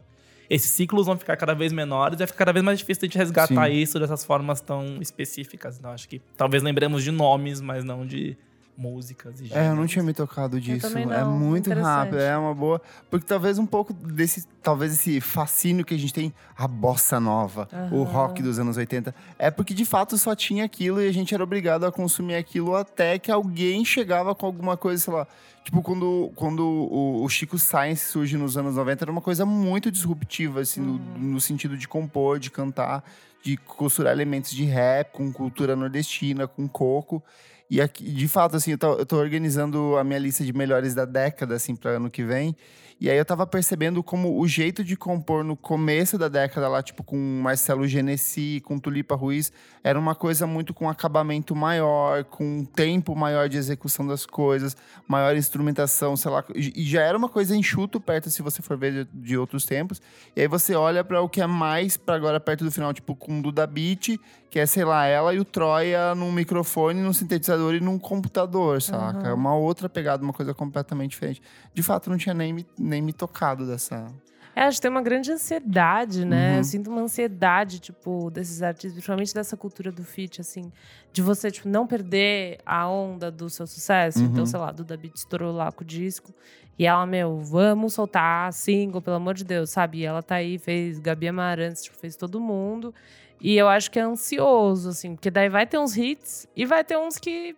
esses ciclos vão ficar cada vez menores, vai ficar cada vez mais difícil de a gente resgatar Sim. isso dessas formas tão específicas. Então, acho que talvez lembremos de nomes, mas não de músicas. E É, eu não gêneros. tinha me tocado disso. É muito rápido, é uma boa. Porque talvez um pouco desse, talvez esse fascínio que a gente tem, a bossa nova, o Aham. rock dos anos 80, é porque de fato só tinha aquilo e a gente era obrigado a consumir aquilo até que alguém chegava com alguma coisa, sei lá. Tipo, quando, quando o, o Chico Science surge nos anos 90, era uma coisa muito disruptiva, assim, no, no sentido de compor, de cantar, de costurar elementos de rap com cultura nordestina, com coco. E aqui, de fato, assim, eu tô, eu tô organizando a minha lista de melhores da década, assim, para ano que vem. E aí eu tava percebendo como o jeito de compor no começo da década, lá, tipo, com Marcelo Genesi, com Tulipa Ruiz, era uma coisa muito com acabamento maior, com um tempo maior de execução das coisas, maior instrumentação, sei lá. E já era uma coisa enxuto perto, se você for ver de, de outros tempos. E aí você olha para o que é mais para agora perto do final, tipo, com o Duda Beat, que é, sei lá, ela e o Troia num microfone, num sintetizador e num computador, saca? É uma outra pegada, uma coisa completamente diferente. De fato, não tinha nem nem me tocado dessa. É, acho que tem uma grande ansiedade, né? Uhum. Eu sinto uma ansiedade, tipo, desses artistas, principalmente dessa cultura do feat, assim, de você, tipo, não perder a onda do seu sucesso. Uhum. Então, sei lá, Duda Beat estourou lá com o disco. E ela, meu, vamos soltar single, pelo amor de Deus, sabe? E ela tá aí, fez Gabi Amarantes, tipo, fez todo mundo. E eu acho que é ansioso, assim, porque daí vai ter uns hits e vai ter uns que,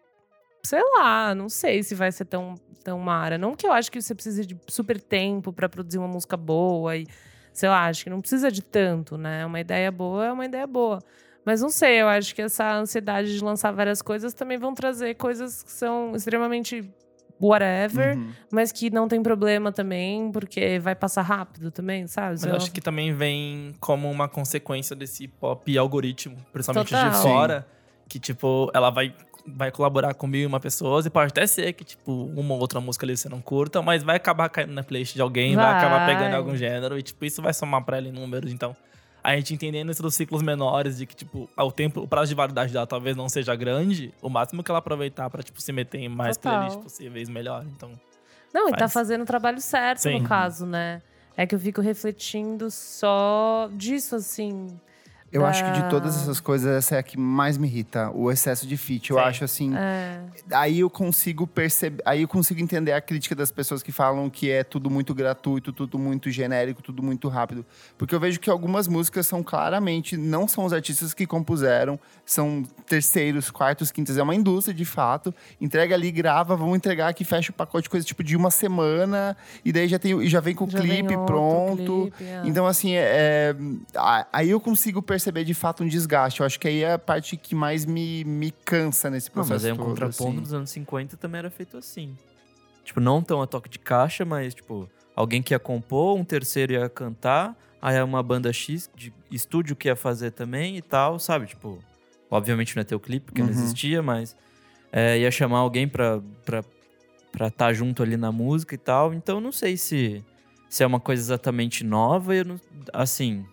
sei lá, não sei se vai ser tão, tão mara. Não que eu acho que você precise de super tempo pra produzir uma música boa e, sei lá, acho que não precisa de tanto, né? Uma ideia boa é uma ideia boa. Mas não sei, eu acho que essa ansiedade de lançar várias coisas também vão trazer coisas que são extremamente whatever, Uhum. mas que não tem problema também, porque vai passar rápido também, sabe? Mas eu acho que também vem como uma consequência desse pop algoritmo, principalmente Total. de fora, que tipo, ela vai vai colaborar com mil e uma pessoas e pode até ser que tipo uma ou outra música ali você não curta, mas vai acabar caindo na playlist de alguém, vai, acabar Vai. pegando algum gênero e tipo isso vai somar pra ela em números, então a gente entendendo isso dos ciclos menores de que tipo ao tempo o prazo de validade dela talvez não seja grande, o máximo que ela aproveitar pra tipo se meter em mais Total. playlists possíveis melhor, então Não, e tá Faz. fazendo o trabalho certo, Sim. no caso, né? é que eu fico refletindo só disso, assim. Eu da- acho que de todas essas coisas, essa é a que mais me irrita. O excesso de feat. Eu Sim. acho assim. É, Aí eu consigo perceber. Aí eu consigo entender a crítica das pessoas que falam que é tudo muito gratuito, tudo muito genérico, tudo muito rápido. Porque eu vejo que algumas músicas são claramente. Não são os artistas que compuseram, são terceiros, quartos, quintas. É uma indústria de fato. Entrega ali, grava, vamos entregar aqui, fecha o pacote, coisa tipo de uma semana. E daí já, tem, já vem com o já vem clipe pronto. clipe, é. Então, assim, é, é, aí eu consigo perceber de fato um desgaste. Eu acho que aí é a parte que mais me, me cansa nesse Não, processo. mas aí um todo, contraponto assim. dos anos 50 também era feito assim. Tipo, não tão a toque de caixa, mas, tipo, alguém que ia compor, um terceiro ia cantar, aí uma banda X de estúdio que ia fazer também e tal, sabe? Tipo, obviamente não ia ter o clipe, porque não Uhum. existia, mas é, ia chamar alguém pra estar pra tá junto ali na música e tal. Então, não sei se, se é uma coisa exatamente nova. Eu não, assim,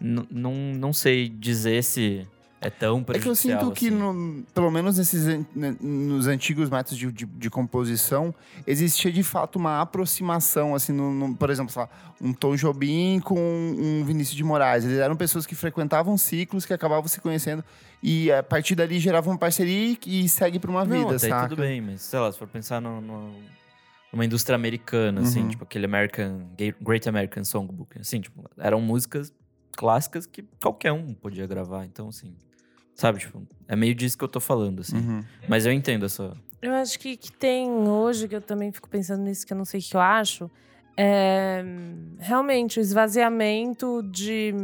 não, não sei dizer se é tão É que eu sinto que, assim. no- pelo menos nesses, né, nos antigos métodos de, de- de composição, existia de fato uma aproximação, assim, no, no- por exemplo, lá, um Tom Jobim com um Vinícius de Moraes. Eles eram pessoas que frequentavam ciclos, que acabavam se conhecendo, e a partir dali geravam uma parceria e, e segue para uma Não, vida, até saca? tudo bem, mas sei lá, se for pensar no, no- numa indústria americana, assim, Uhum. tipo aquele American, Great American Songbook, assim, tipo, eram músicas clássicas que qualquer um podia gravar, então, assim, sabe, tipo, é meio disso que eu tô falando, assim. Uhum. Mas eu entendo essa... Eu acho que, que tem hoje, que eu também fico pensando nisso, que eu não sei o que eu acho, é realmente o esvaziamento de,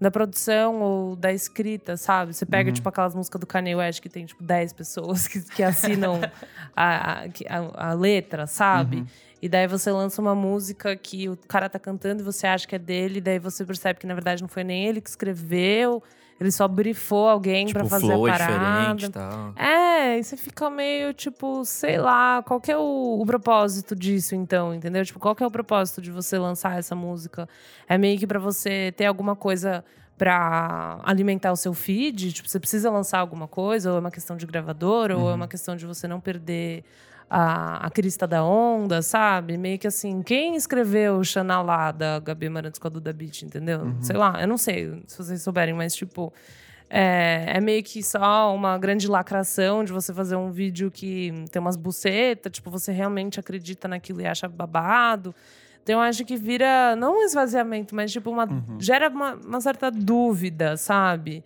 da produção ou da escrita, sabe? Você pega, Uhum. tipo, aquelas músicas do Kanye West que tem, tipo, 10 pessoas que, que assinam a, a, a letra, sabe? Uhum. E daí você lança uma música que o cara tá cantando e você acha que é dele, e daí você percebe que, na verdade, não foi nem ele que escreveu, ele só brifou alguém Tipo, pra o fazer flow a parada. diferente tal. É, e você fica meio tipo, sei lá, qual que é o, o propósito disso, então, entendeu? Tipo, qual que é o propósito de você lançar essa música? É meio que pra você ter alguma coisa pra alimentar o seu feed? Tipo, você precisa lançar alguma coisa? Ou é uma questão de gravador? Ou é uma questão de você não perder a, a crista da onda, sabe? Meio que assim, quem escreveu Xanalá da Gabi Amarantos com a Duda Beat, entendeu? Sei lá, eu não sei se vocês souberem, mas tipo. É, é meio que só uma grande lacração de você fazer um vídeo que tem umas bucetas, tipo, você realmente acredita naquilo e acha babado. Então, eu acho que vira, não um esvaziamento, mas tipo, uma, gera uma, uma certa dúvida, sabe?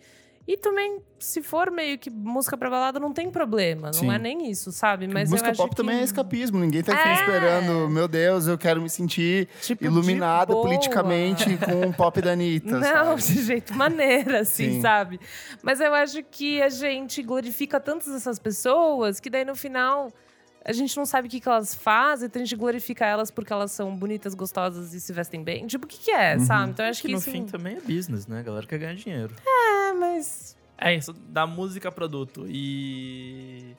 E também, se for meio que música pra balada, não tem problema. Sim. Não é nem isso, sabe? Mas música eu acho pop que, também é escapismo. Ninguém tá aqui É. esperando, meu Deus, eu quero me sentir tipo, iluminada politicamente com o pop da Anitta. Não, sabe? de jeito maneira, assim, Sim. sabe? Mas eu acho que a gente glorifica tantas essas pessoas que daí no final a gente não sabe o que, que elas fazem, então a gente glorifica elas porque elas são bonitas, gostosas e se vestem bem. Tipo, o que, que é, sabe? Então eu acho Que que, no isso. fim também é business, né? A galera quer ganhar dinheiro. É, mas. É isso, da música produto. E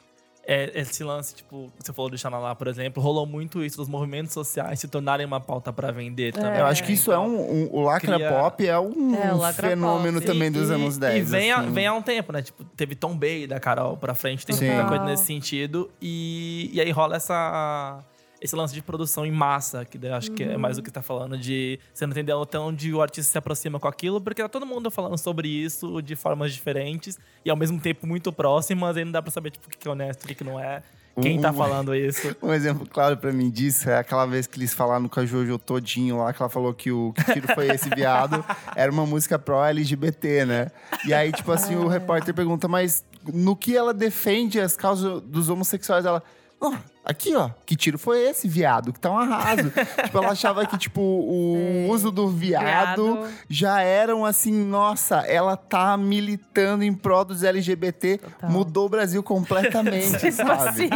é, esse lance, tipo, você falou do Xanalá, por exemplo, rolou muito isso dos movimentos sociais se tornarem uma pauta pra vender também. Eu acho que isso é Então, um, um- O lacra cria- pop é um É, fenômeno pop. também dos E- anos 10. E vem, há- assim. vem há um tempo, né? Tipo, teve Tom Bay da Carol pra frente, tem Sim. muita coisa nesse sentido. E, e aí rola essa, esse lance de produção em massa, que acho que é mais o que tá falando de você não entender até onde o artista se aproxima com aquilo, porque tá todo mundo falando sobre isso de formas diferentes e ao mesmo tempo muito próximas, aí não dá pra saber tipo, o que é honesto, o que não é. Quem tá falando isso? Um exemplo claro pra mim disso é aquela vez que eles falaram com a Jojo todinho lá, que ela falou que o que tiro foi esse viado, era uma música pró-LGBT, né? E aí, tipo assim, o repórter pergunta, mas no que ela defende as causas dos homossexuais? Ela, ó, aqui ó, que tiro foi esse, viado? Que tá um arraso. tipo, ela achava que, tipo, o uso do viado, Viado. já eram assim, nossa, ela tá militando em prol dos LGBT, Total. mudou o Brasil completamente, Tipo sabe? assim,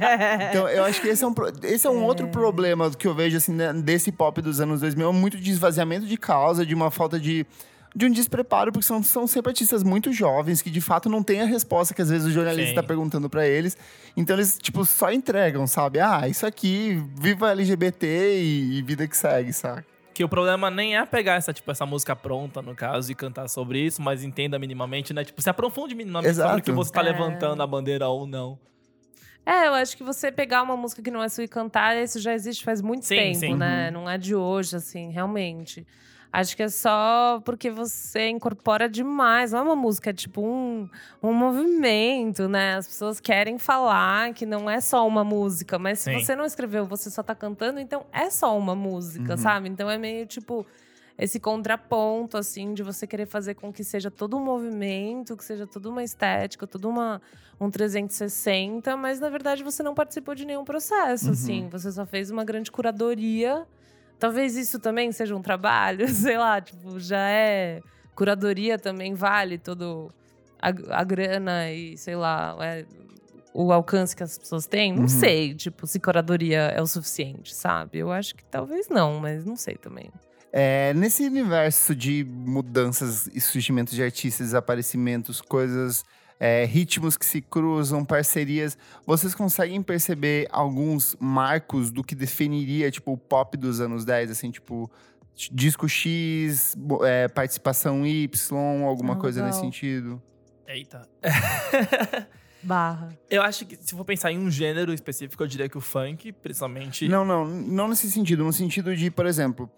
é. Então, eu acho que esse é um, esse é um outro problema que eu vejo, assim, né, desse pop dos anos 2000. É muito de esvaziamento de causa, de uma falta de... De um despreparo, porque são, são sempre artistas muito jovens que de fato não têm a resposta que às vezes o jornalista está perguntando pra eles. Então eles, tipo, só entregam, sabe? Ah, isso aqui, viva LGBT e, e vida que segue, sabe? Que o problema nem é pegar essa, tipo, essa música pronta, no caso, e cantar sobre isso, mas entenda minimamente, né? Tipo, se aprofunde minimamente sobre Exato. que você tá É. levantando a bandeira ou não. É, eu acho que você pegar uma música que não é sua e cantar, isso já existe faz muito Sim, tempo, sim. né? Uhum. Não é de hoje, assim, realmente. Acho que é só porque você incorpora demais. Não é uma música, é tipo um, um movimento, né? As pessoas querem falar que não é só uma música, mas se Sim. você não escreveu, você só tá cantando, então é só uma música, Uhum. sabe? Então é meio tipo esse contraponto, assim, de você querer fazer com que seja todo um movimento, que seja toda uma estética, toda uma um 360, mas na verdade você não participou de nenhum processo, Uhum. assim. Você só fez uma grande curadoria. Talvez isso também seja um trabalho, sei lá, tipo, já é. Curadoria também vale todo a, a grana e, sei lá, é, o alcance que as pessoas têm. Não Uhum. sei, tipo, se curadoria é o suficiente, sabe? Eu acho que talvez não, mas não sei também. É, nesse universo de mudanças e surgimento de artistas, desaparecimentos, coisas, é, ritmos que se cruzam, parcerias, vocês conseguem perceber alguns marcos do que definiria, tipo, o pop dos anos 10, assim, tipo, disco X, é, participação Y, alguma Ah, coisa nesse sentido? Eita. Barra. Eu acho que se for pensar em um gênero específico, eu diria que o funk, principalmente. Não, não, não nesse sentido. No sentido de, por exemplo,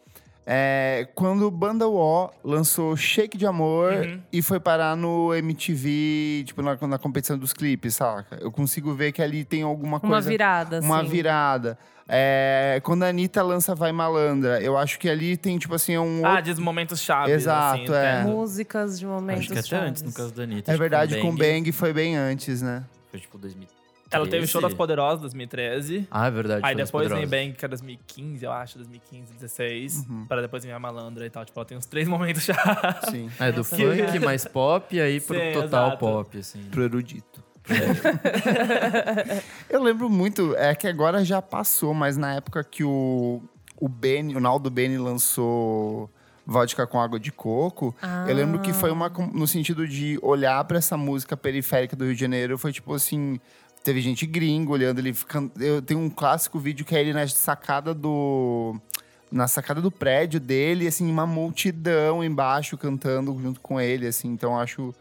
é, quando Banda O lançou Shake de Amor Uhum. e foi parar no MTV, tipo, na, na competição dos clipes, saca? Eu consigo ver que ali tem alguma Uma coisa. virada, assim. Uma virada. É, quando a Anitta lança Vai Malandra, eu acho que ali tem, tipo assim, um. Ah, outro- diz momentos chaves. Exato, assim, é. Músicas de momentos Acho que até chaves. antes, no caso da Anitta. É verdade, com Bang Bang foi bem antes, né? Foi tipo 2013. Ela teve o Show das Poderosas, 2013. Ah, é verdade. Aí depois vem. Bang, que é 2015, eu acho, 2015, 16. Uhum. Para depois vir a Malandra e tal. Tipo, ela tem uns três momentos chaves. Sim, É, do Essa funk, mais pop, e aí pro Sim, total exato. pop, assim. pro erudito. Eu lembro muito, é que agora já passou, mas na época que o, o Benny, o Naldo Benny lançou Vodka com Água de Coco, eu lembro que foi uma com- no sentido de olhar pra essa música periférica do Rio de Janeiro, foi tipo assim, teve gente gringo olhando ele ficando, eu tenho um clássico vídeo que é ele na sacada do na sacada do prédio dele, assim, uma multidão embaixo cantando junto com ele, assim, então acho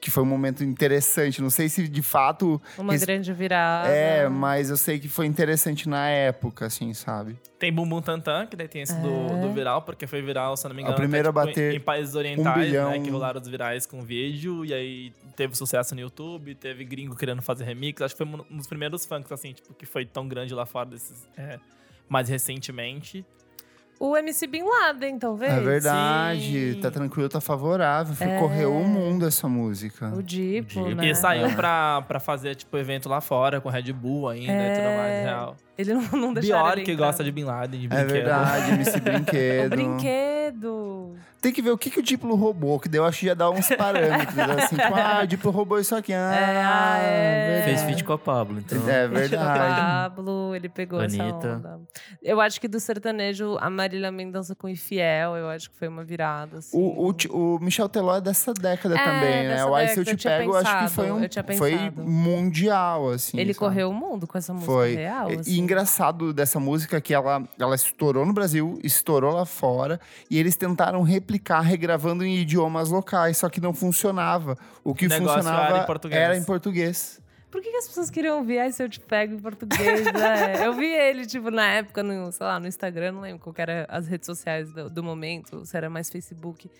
que foi um momento interessante. Não sei se de fato Uma Isso- grande virada. é, mas eu sei que foi interessante na época, assim, sabe? Tem Bumbum Tantan, que daí tem esse É. do, do viral, porque foi viral, se eu não me A engano. primeira até, a tipo, bater em, em países orientais, bilhão. né? Que rolaram os virais com vídeo. E aí teve sucesso no YouTube, teve gringo querendo fazer remix. Acho que foi um dos primeiros funks, assim, tipo, que foi tão grande lá fora desses. é, mais recentemente. O MC Bin Laden, talvez. É verdade. Sim. Tá tranquilo, tá favorável. É. correu o mundo essa música. O Dipo, Dipo. né? E saiu É. pra, pra fazer, tipo, evento lá fora, com Red Bull ainda e tudo mais, É. real. Ele não, não deixaram Bior ele que entrar. gosta de Bin Laden, de É brinquedo. verdade, MC O Brinquedo. brinquedo. Tem que ver o que, que o Diplo roubou, que daí eu acho que já dá uns parâmetros. assim, tipo, ah, o Diplo roubou isso aqui. Ah, É, ah, é. verdade. Fez feat com a Pablo, então. É verdade. Pablo, ele pegou essa Anitta. onda. Eu acho que do sertanejo, a Marília Mendonça com Infiel, eu acho que foi uma virada, assim. O, o, o Michel Teló é dessa década É, também, né? O Ai Se Eu Te eu Pego, eu acho que pensado, foi um. Foi pensado. mundial, assim. Ele sabe? correu o mundo com essa música Foi. real, E- assim. E engraçado dessa música é que ela, ela estourou no Brasil, estourou lá fora, e eles tentaram replicar, regravando em idiomas locais, só que não funcionava. O que O funcionava era em português. era em português. Por que, que as pessoas queriam ouvir Ai Se Eu Te Pego em português, né? eu vi ele, tipo, na época, no, sei lá, no Instagram, não lembro qual que era as redes sociais do, do momento, se era mais Facebook.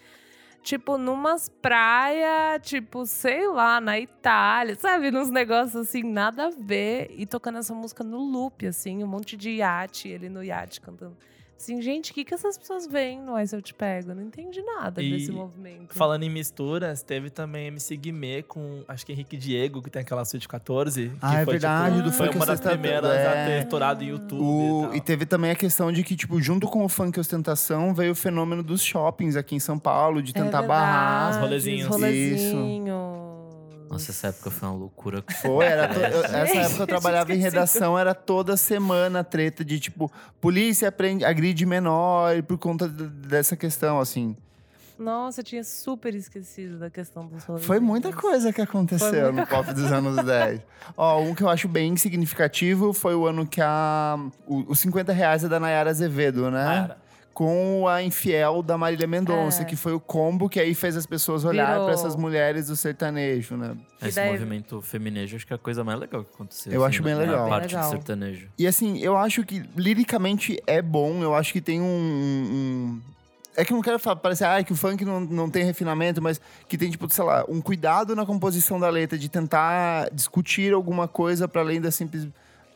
Tipo, numas praias, tipo, sei lá, na Itália, sabe? Nos negócios assim, nada a ver. E tocando essa música no loop, assim, um monte de iate, ele no iate cantando. Assim, gente, o que, que essas pessoas veem no Ai Se Eu Te Pego? Eu não entendi nada E desse movimento. Falando em misturas, teve também MC Guimê com, acho que Henrique Diego, que tem aquela suíte 14. que Ah, é foi, verdade, tipo, do Foi funk uma das primeiras é. a ter estourado no YouTube O- e tal. e teve também a questão de que, tipo, junto com o funk ostentação, veio o fenômeno dos shoppings aqui em São Paulo, de É tentar verdade, barrar. Os rolezinhos. Os Isso. Nossa, essa época foi uma loucura. Foi, era to- eu- essa época eu trabalhava em redação, era toda semana treta de tipo, polícia prende, agride menor por conta dessa questão, assim. Nossa, eu tinha super esquecido da questão dos rolezinhos. Foi muita coisa que aconteceu no pop dos anos 10. Ó, um que eu acho bem significativo foi o ano que a. Os 50 reais é da Nayara Azevedo, né? Cara, com a infiel da Marília Mendonça, É. que foi o combo que aí fez as pessoas olhar Virou- para essas mulheres do sertanejo, né? E Esse daí- movimento feminejo acho que é a coisa mais legal que aconteceu. Eu assim, acho bem na- legal. Na parte Legal. do sertanejo. E assim, eu acho que liricamente é bom, eu acho que tem um. um- é que eu não quero falar, parecer ah, que o funk não, não tem refinamento, mas que tem, tipo, sei lá, um cuidado na composição da letra, de tentar discutir alguma coisa para além da simples.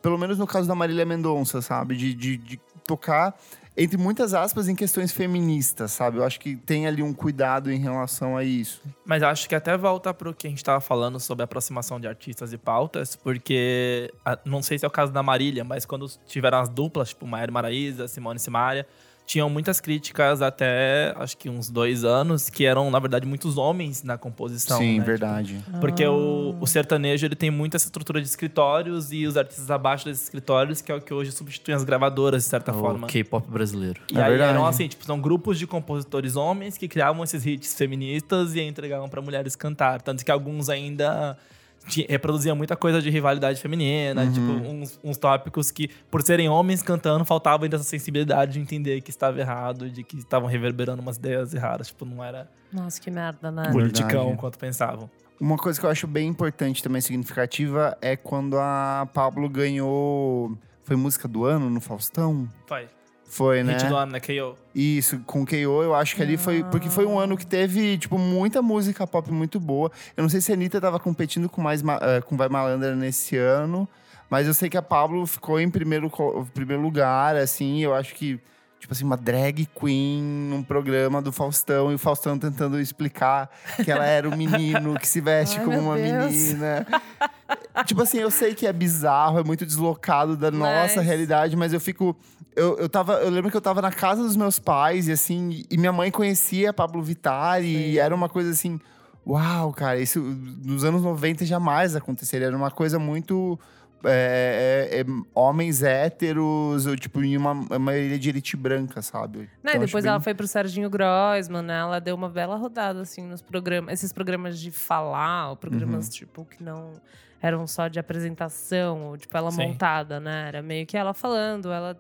Pelo menos no caso da Marília Mendonça, sabe? De, de, de tocar, entre muitas aspas, em questões feministas, sabe? Eu acho que tem ali um cuidado em relação a isso. Mas acho que até volta pro que a gente tava falando sobre aproximação de artistas e pautas, porque a- não sei se é o caso da Marília, mas quando tiveram as duplas, tipo Maíra Maraíza, Simone e Simaria, tinham muitas críticas até acho que uns dois anos, que eram, na verdade, muitos homens na composição. Sim, né? verdade. Porque o, o sertanejo ele tem muita essa estrutura de escritórios e os artistas abaixo desses escritórios, que é o que hoje substituem as gravadoras, de certa O forma. K-pop brasileiro. E É aí verdade. eram assim, tipo, são grupos de compositores homens que criavam esses hits feministas e entregavam pra mulheres cantar. Tanto que alguns ainda reproduziam muita coisa de rivalidade feminina, Uhum. tipo, uns, uns tópicos que, por serem homens cantando, faltava ainda essa sensibilidade de entender que estava errado, de que estavam reverberando umas ideias erradas. Tipo, não era Nossa, que merda, né? politicão Verdade. quanto pensavam. Uma coisa que eu acho bem importante também, significativa, é quando a Pablo ganhou. Foi música do ano no Faustão? Foi. Foi, né? Hit do ano, né? K.O. Isso, com KO, eu acho que ali foi. Porque foi um ano que teve, tipo, muita música pop muito boa. Eu não sei se a Anitta tava competindo com mais Ma- eh, com Vai Malandra nesse ano, mas eu sei que a Pablo ficou em primeiro, primeiro lugar, assim. Eu acho que, tipo assim, uma drag queen num programa do Faustão e o Faustão tentando explicar que ela era o menino que se veste Ai, como uma Deus. menina. tipo assim, eu sei que é bizarro, é muito deslocado da nossa Mas- realidade, mas eu fico. Eu, eu, tava, eu lembro que eu tava na casa dos meus pais e assim, e minha mãe conhecia a Pablo Vittar e Sim. era uma coisa assim. Uau, cara, isso nos anos 90 jamais aconteceria. Era uma coisa muito. é, é, é, homens héteros, ou, tipo, em uma, ilha de elite branca, sabe? Né, Então, depois bem- ela foi pro Serginho Grossman, né? Ela deu uma bela rodada, assim, nos programas. Esses programas de falar, ou programas, Uhum. tipo, que não eram só de apresentação, ou, tipo, ela Sim. montada, né? Era meio que ela falando, ela...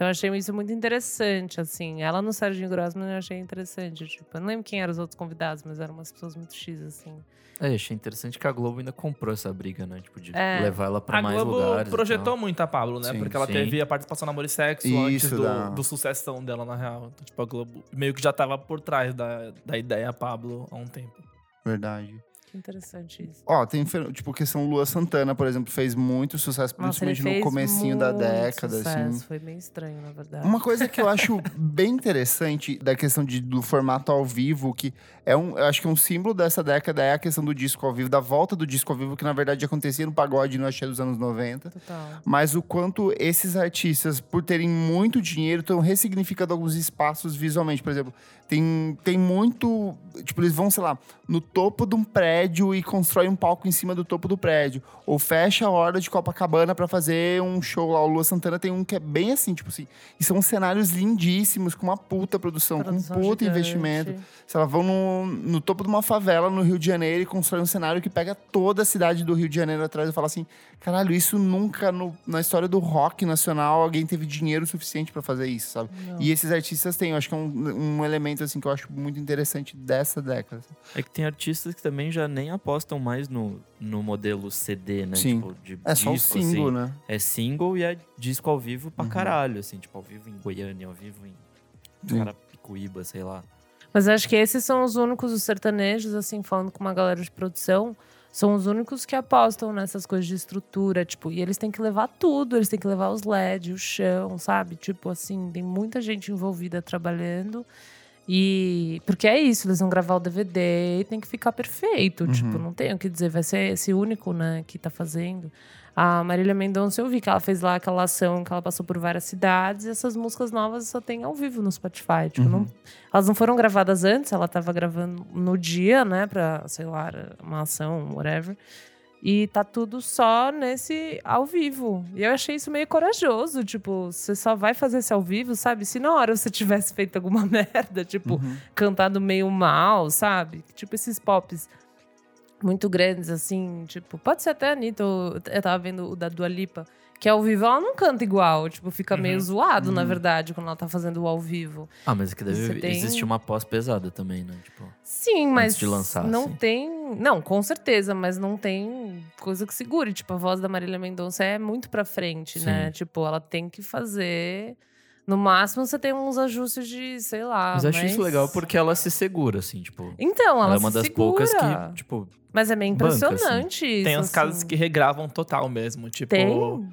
Então, eu achei isso muito interessante, assim. Ela no Serginho Grossman eu achei interessante, tipo... Eu não lembro quem eram os outros convidados, mas eram umas pessoas muito X, assim. É, achei interessante que a Globo ainda comprou essa briga, né? Tipo, de É. levar ela pra A mais Globo lugares. e projetou tal. muito a Pablo, né? Sim, Porque ela sim. teve a participação no Amor e Sexo Isso, antes do, da- do sucessão dela, na real. Então, tipo, a Globo meio que já tava por trás da, da ideia Pablo há um tempo. Verdade. Que interessante isso. Ó, tem, tipo, questão Lua Santana, por exemplo, fez muito sucesso, Nossa, principalmente no comecinho da década, sucesso. assim. Foi meio estranho, na verdade. Uma coisa que eu acho bem interessante da questão de- do formato ao vivo, que é um, eu acho que um símbolo dessa década é a questão do disco ao vivo, da volta do disco ao vivo, que na verdade acontecia no pagode no axé dos anos 90. Total. Mas o quanto esses artistas, por terem muito dinheiro, estão ressignificando alguns espaços visualmente. Por exemplo, tem, tem muito. Tipo, eles vão, sei lá, no topo de um prédio e constroem um palco em cima do topo do prédio. Ou fecha a hora de Copacabana pra fazer um show lá. O Lua Santana tem um que é bem assim, tipo assim. E são cenários lindíssimos, com uma puta produção, Produção com um puta gigante. investimento. Se elas vão no, no topo de uma favela no Rio de Janeiro e constroem um cenário que pega toda a cidade do Rio de Janeiro atrás e fala assim: caralho, isso nunca no- na história do rock nacional alguém teve dinheiro suficiente pra fazer isso, sabe? Não. E esses artistas têm, eu acho que é um, um elemento assim que eu acho muito interessante dessa década. É que tem artistas que também já nem apostam mais no, no modelo CD, né? Sim. Tipo, de É só o disco, single, assim. né? É single e é disco ao vivo pra Uhum. caralho, assim. Tipo, ao vivo em Goiânia, ao vivo em Sim. Carapicuíba, sei lá. Mas acho que esses são os únicos, os sertanejos, assim, falando com uma galera de produção, são os únicos que apostam nessas coisas de estrutura, tipo, e eles têm que levar tudo, eles têm que levar os LED, o chão, sabe? Tipo assim, tem muita gente envolvida trabalhando. E. Porque é isso, eles vão gravar o DVD e tem que ficar perfeito. Uhum. Tipo, não tem o que dizer, vai ser esse único, né, que tá fazendo. A Marília Mendonça, eu vi que ela fez lá aquela ação que ela passou por várias cidades, e essas músicas novas só tem ao vivo no Spotify. Tipo, não, elas não foram gravadas antes, ela tava gravando no dia, né, pra, sei lá, uma ação, whatever. E tá tudo só nesse ao vivo. E eu achei isso meio corajoso. Tipo, você só vai fazer esse ao vivo, sabe? Se na hora você tivesse feito alguma merda, tipo, Uhum. cantado meio mal, sabe? Tipo, esses pops muito grandes, assim, tipo, pode ser até a Anitta, eu tava vendo o da Dua Lipa, Que ao vivo ela não canta igual. Tipo, fica meio Uhum. zoado, na verdade, quando ela tá fazendo o ao vivo. Ah, mas é que deve tem- existir uma pós pesada também, né? Tipo, Sim, mas de lançar, não assim. tem. Não, com certeza, mas não tem coisa que segure. Tipo, a voz da Marília Mendonça é muito pra frente, né? Sim. Tipo, ela tem que fazer. No máximo, você tem uns ajustes de, sei lá. mas eu acho isso legal porque ela se segura, assim, tipo. Então, ela, Ela é uma das segura. poucas que, tipo, Mas é meio banca, assim. impressionante isso. Tem uns assim. casos que regravam total mesmo. Tipo, Tem?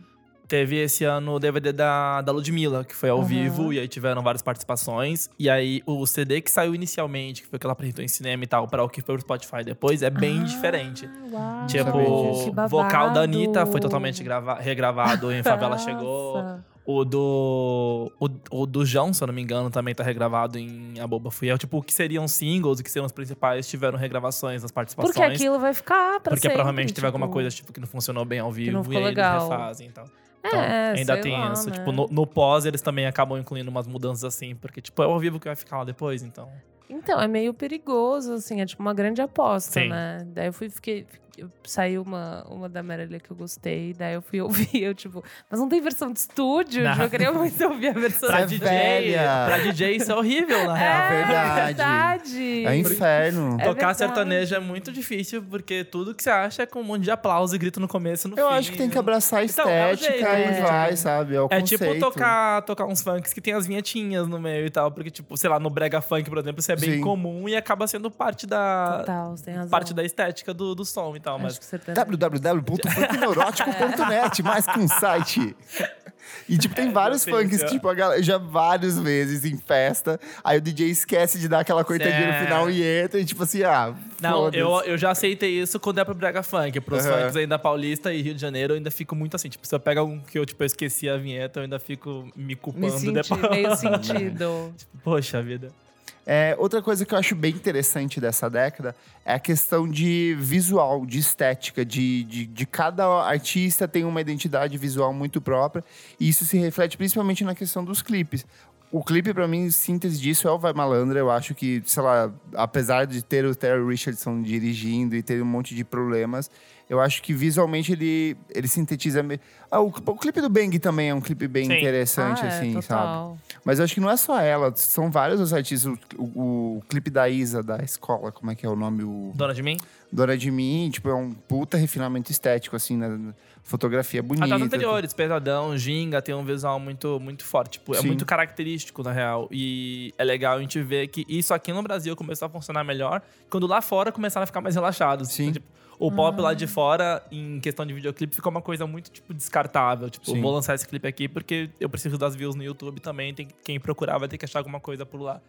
teve esse ano o DVD da, da Ludmilla, que foi ao Aham. vivo, e aí tiveram várias participações. E aí o CD que saiu inicialmente, que foi que ela apresentou em cinema e tal, para o que foi pro Spotify depois, é bem Ah, diferente. uau, Tipo, o vocal da Anitta foi totalmente grava- regravado em Favela Chegou. O do. O, o do João, se eu não me engano, também tá regravado em A Boba Fui Eu. Tipo, o que seriam singles, o que seriam os principais, tiveram regravações nas participações. Porque aquilo vai ficar pra Porque sempre, provavelmente teve alguma tipo, coisa tipo, que não funcionou bem ao vivo e aí legal. eles refazem e tal. Então, É, ainda sei tem lá, isso. né? Tipo, no, no pós eles também acabam incluindo umas mudanças assim, porque, tipo, é ao vivo que vai ficar lá depois, então. Então, é meio perigoso, assim, é tipo uma grande aposta, Sim. né? Daí eu fui, fiquei. Eu, saiu uma, uma da Marília que eu gostei, daí eu fui ouvir, eu tipo, mas não tem versão de estúdio? Não. Eu queria muito ouvir a versão Pra é de DJ, velha. pra DJ isso é horrível, na real. É verdade. verdade. É inferno. É Tocar verdade. sertanejo é muito difícil, porque tudo que você acha é com um monte de aplauso e grito no começo no Eu fim. acho que tem que abraçar a Então, é estética jeito, e né? vai, sabe? É o É conceito. tipo tocar, tocar uns funks que tem as vinhetinhas no meio e tal, porque, tipo, sei lá, no brega funk, por exemplo, isso é bem Sim. comum e acaba sendo parte da, Total, você tem razão. parte da estética do, do som e tal. Acho Mas que sertanejo. www.funkneurótico.net, mais que um site. E, tipo, tem É, vários funks que, já. tipo, a galera já várias vezes em festa, aí o DJ esquece de dar aquela coitadinha no final e entra, e tipo assim, ah, Não, eu, eu já aceitei isso quando é pro Brega Funk. Pros Aham. funks aí da Paulista e Rio de Janeiro, eu ainda fico muito assim. Tipo, se eu pego um que eu, tipo, eu esqueci a vinheta, eu ainda fico me Me culpando senti depois. meio sentido. Poxa vida. É, outra coisa que eu acho bem interessante dessa década é a questão de visual, de estética, de, de, de cada artista tem uma identidade visual muito própria, e isso se reflete principalmente na questão dos clipes. O clipe, pra mim, síntese disso é o Vai Malandra. Eu acho que, sei lá, apesar de ter o Terry Richardson dirigindo e ter um monte de problemas, eu acho que visualmente ele, ele sintetiza. me- Ah, o, o clipe do Bang também é um clipe bem Sim. interessante, Ah, é, assim, sabe? total. Mas eu acho que não é só ela, são vários os artistas. O, o- o clipe da Isa, da escola, como é que é o nome? O Dona de mim? Dona de Mim, tipo, é um puta refinamento estético, assim, né? Fotografia bonita. Até os anteriores, Pesadão, Ginga, tem um visual muito, muito forte. Tipo, é Sim. muito característico, na real. E é legal a gente ver que isso aqui no Brasil começou a funcionar melhor quando lá fora começaram a ficar mais relaxados. Sim. Tipo, o pop lá de fora, em questão de videoclipe, ficou uma coisa muito, tipo, descartável. Tipo, Sim. vou lançar esse clipe aqui porque eu preciso das views no YouTube também. Tem, quem procurar vai ter que achar alguma coisa por lá.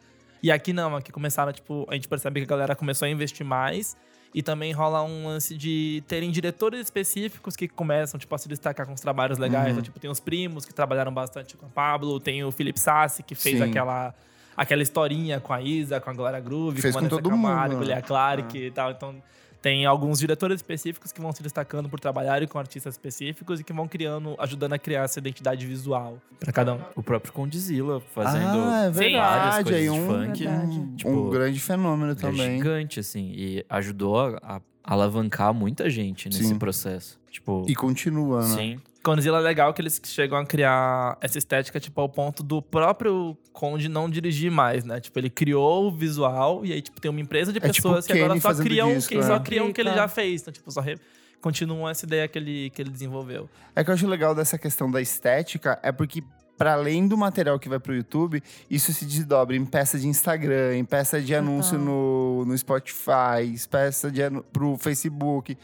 E aqui não, aqui começaram, tipo, a gente percebe que a galera começou a investir mais. E também rola um lance de terem diretores específicos que começam, tipo, a se destacar com os trabalhos legais. Uhum. Então, tipo, tem os primos que trabalharam bastante com a Pablo, tem o Felipe Sassi, que fez Sim. aquela, aquela historinha com a Isa, com a Glória Groove, Fez com a com Vanessa todo Camargo, mundo, né? Clark e tal. Então, tem alguns diretores específicos que vão se destacando por trabalharem com artistas específicos e que vão criando, ajudando a criar essa identidade visual pra cada um. o próprio Condzilla fazendo ah, é várias coisas Aí de um, funk. Verdade. um, Tipo, um grande fenômeno é também. gigante, assim. E ajudou a, a alavancar muita gente nesse Sim. processo. Tipo, E continua, né? sim. Condzilla é legal que eles chegam a criar essa estética, tipo, ao ponto do próprio Conde não dirigir mais, né? Tipo, ele criou o visual e aí, tipo, tem uma empresa de É tipo pessoas o que agora só criam, disco, que, né? só criam o que ele já fez. Então, tipo, só re... continuam essa ideia que ele, que ele desenvolveu. É que eu acho legal dessa questão da estética, é porque para além do material que vai pro YouTube, isso se desdobra em peça de Instagram, em peça de anúncio no, no Spotify, em peça de pro Facebook,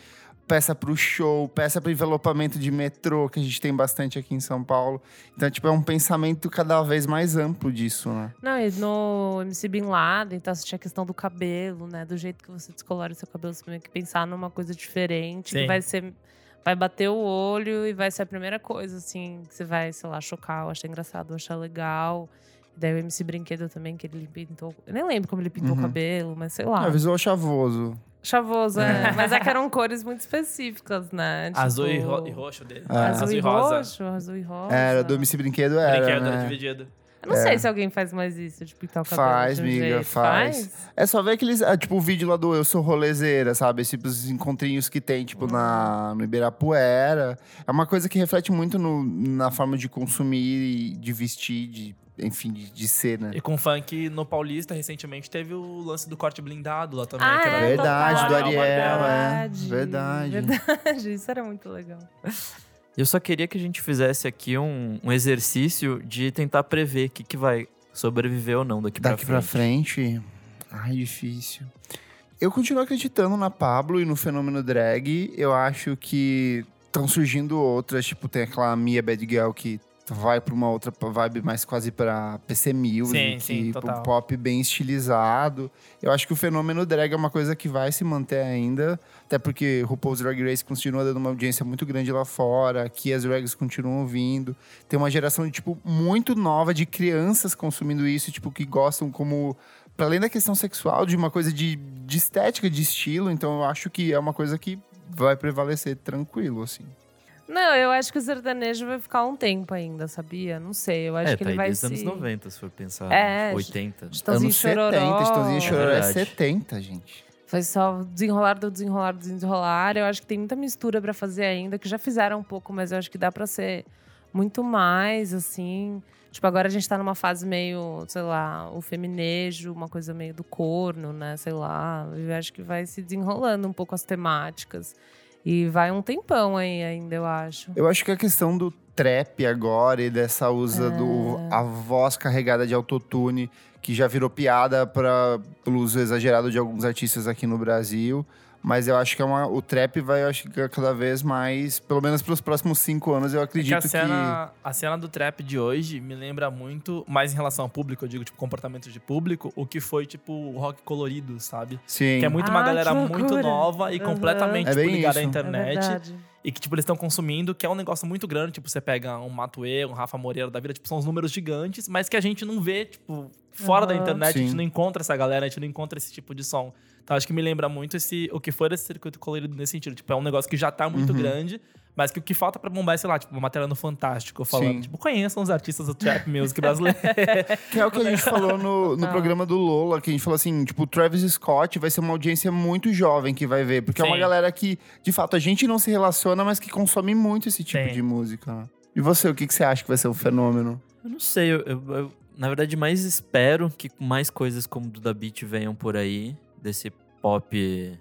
peça pro show, peça pro envelopamento de metrô, que a gente tem bastante aqui em São Paulo. Então, tipo, é um pensamento cada vez mais amplo disso, né? Não, e no MC Bin Laden, então, você tinha a questão do cabelo, né? Do jeito que você descolora o seu cabelo, você tem que pensar numa coisa diferente, Sim. que vai ser. Vai bater o olho e vai ser a primeira coisa, assim, que você vai, sei lá, chocar, ou achar engraçado, ou achar legal. Daí o MC Brinquedo também, que ele pintou. Eu nem lembro como ele pintou Uhum. o cabelo, mas sei lá. É visual chavoso. Chavoso, é. Mas é que eram cores muito específicas, né? Azul e, Tipo, ro- e roxo dele. É. Azul, e rosa. roxo, azul e rosa. Era, do MC Brinquedo era, Brinquedo, era né? dividido. Eu não sei se alguém faz mais isso, tipo, pintar o cabelo. Faz, de um miga, jeito. faz. É só ver aqueles, ah, tipo, o vídeo lá do Eu Sou Rolezeira, sabe? Esses tipo, os encontrinhos que tem, tipo, na, no Ibirapuera. É uma coisa que reflete muito no- na forma de consumir, e de vestir, de, enfim, de, de ser, né? E com funk no Paulista, recentemente teve o lance do corte blindado lá também. Ah, que era é, Verdade, do Ariel, é. Verdade, Verdade. Verdade, isso era muito legal. Eu só queria que a gente fizesse aqui um, um exercício de tentar prever o que, que vai sobreviver ou não daqui, Daqui pra pra frente. frente. Ai, difícil. Eu continuo acreditando na Pablo e no fenômeno drag. Eu acho que estão surgindo outras, tipo, tem aquela Mia Bad Girl que vai pra uma outra vibe mais quase pra PC Music, Sim, sim, total. pop bem estilizado. Eu acho que o fenômeno drag é uma coisa que vai se manter ainda, até porque RuPaul's Drag Race continua dando uma audiência muito grande lá fora, aqui as drags continuam vindo. Tem uma geração, tipo, muito nova de crianças consumindo isso, tipo, que gostam como para além da questão sexual, de uma coisa de, de estética, de estilo, então eu acho que é uma coisa que vai prevalecer tranquilo, assim. Não, eu acho que o sertanejo vai ficar um tempo ainda, sabia? Não sei, eu acho É, que tá ele vai desde se... os anos 90, se for pensar. É, né? 80. Estãozinho Anos 70, Chororó. Estãozinho Chororó é, É verdade. 70, gente. Foi só desenrolar do desenrolar do desenrolar. Eu acho que tem muita mistura pra fazer ainda, que já fizeram um pouco, mas eu acho que dá pra ser muito mais, assim. Tipo, agora a gente tá numa fase meio, sei lá, o feminejo, uma coisa meio do corno, né? Sei lá. Eu acho que vai se desenrolando um pouco as temáticas. E vai um tempão aí ainda, eu acho. Eu acho que a questão do trap agora e dessa usa do É. a voz carregada de autotune, que já virou piada para pelo uso exagerado de alguns artistas aqui no Brasil. Mas eu acho que é uma, o trap vai, eu acho que é cada vez mais, pelo menos pelos próximos cinco anos, eu É que acredito a cena, a cena do trap de hoje me lembra muito, mais em relação ao público, eu digo, tipo, comportamento de público, o que foi, tipo, o rock colorido, sabe? Sim. Que é muito uma Ah, galera que muito nova e Uhum. completamente É tipo, ligada à isso. É internet. verdade. e que, tipo, eles estão consumindo, que é um negócio muito grande. Tipo, você pega um Matuê, um Rafa Moreira da vida, tipo, são os números gigantes, mas que a gente não vê, tipo, fora da Aham. internet, a gente Sim. não encontra essa galera, a gente não encontra esse tipo de som. Então, acho que me lembra muito esse, o que foi esse circuito colorido nesse sentido. Tipo, é um negócio que já tá muito Uhum. grande, mas que o que falta pra bombar é, sei lá, tipo, uma matéria no Fantástico falando, Sim. tipo, conheçam os artistas do trap music brasileiro. Que é o que a gente falou no, no Ah. programa do Lola, que a gente falou assim, tipo, o Travis Scott vai ser uma audiência muito jovem que vai ver. Porque é uma Sim. galera que, de fato, a gente não se relaciona, mas que consome muito esse tipo Sim. de música. né? E você, o que, que você acha que vai ser um fenômeno? Eu não sei, eu, eu- eu, na verdade mais espero que mais coisas como do Da Beat venham por aí, desse pop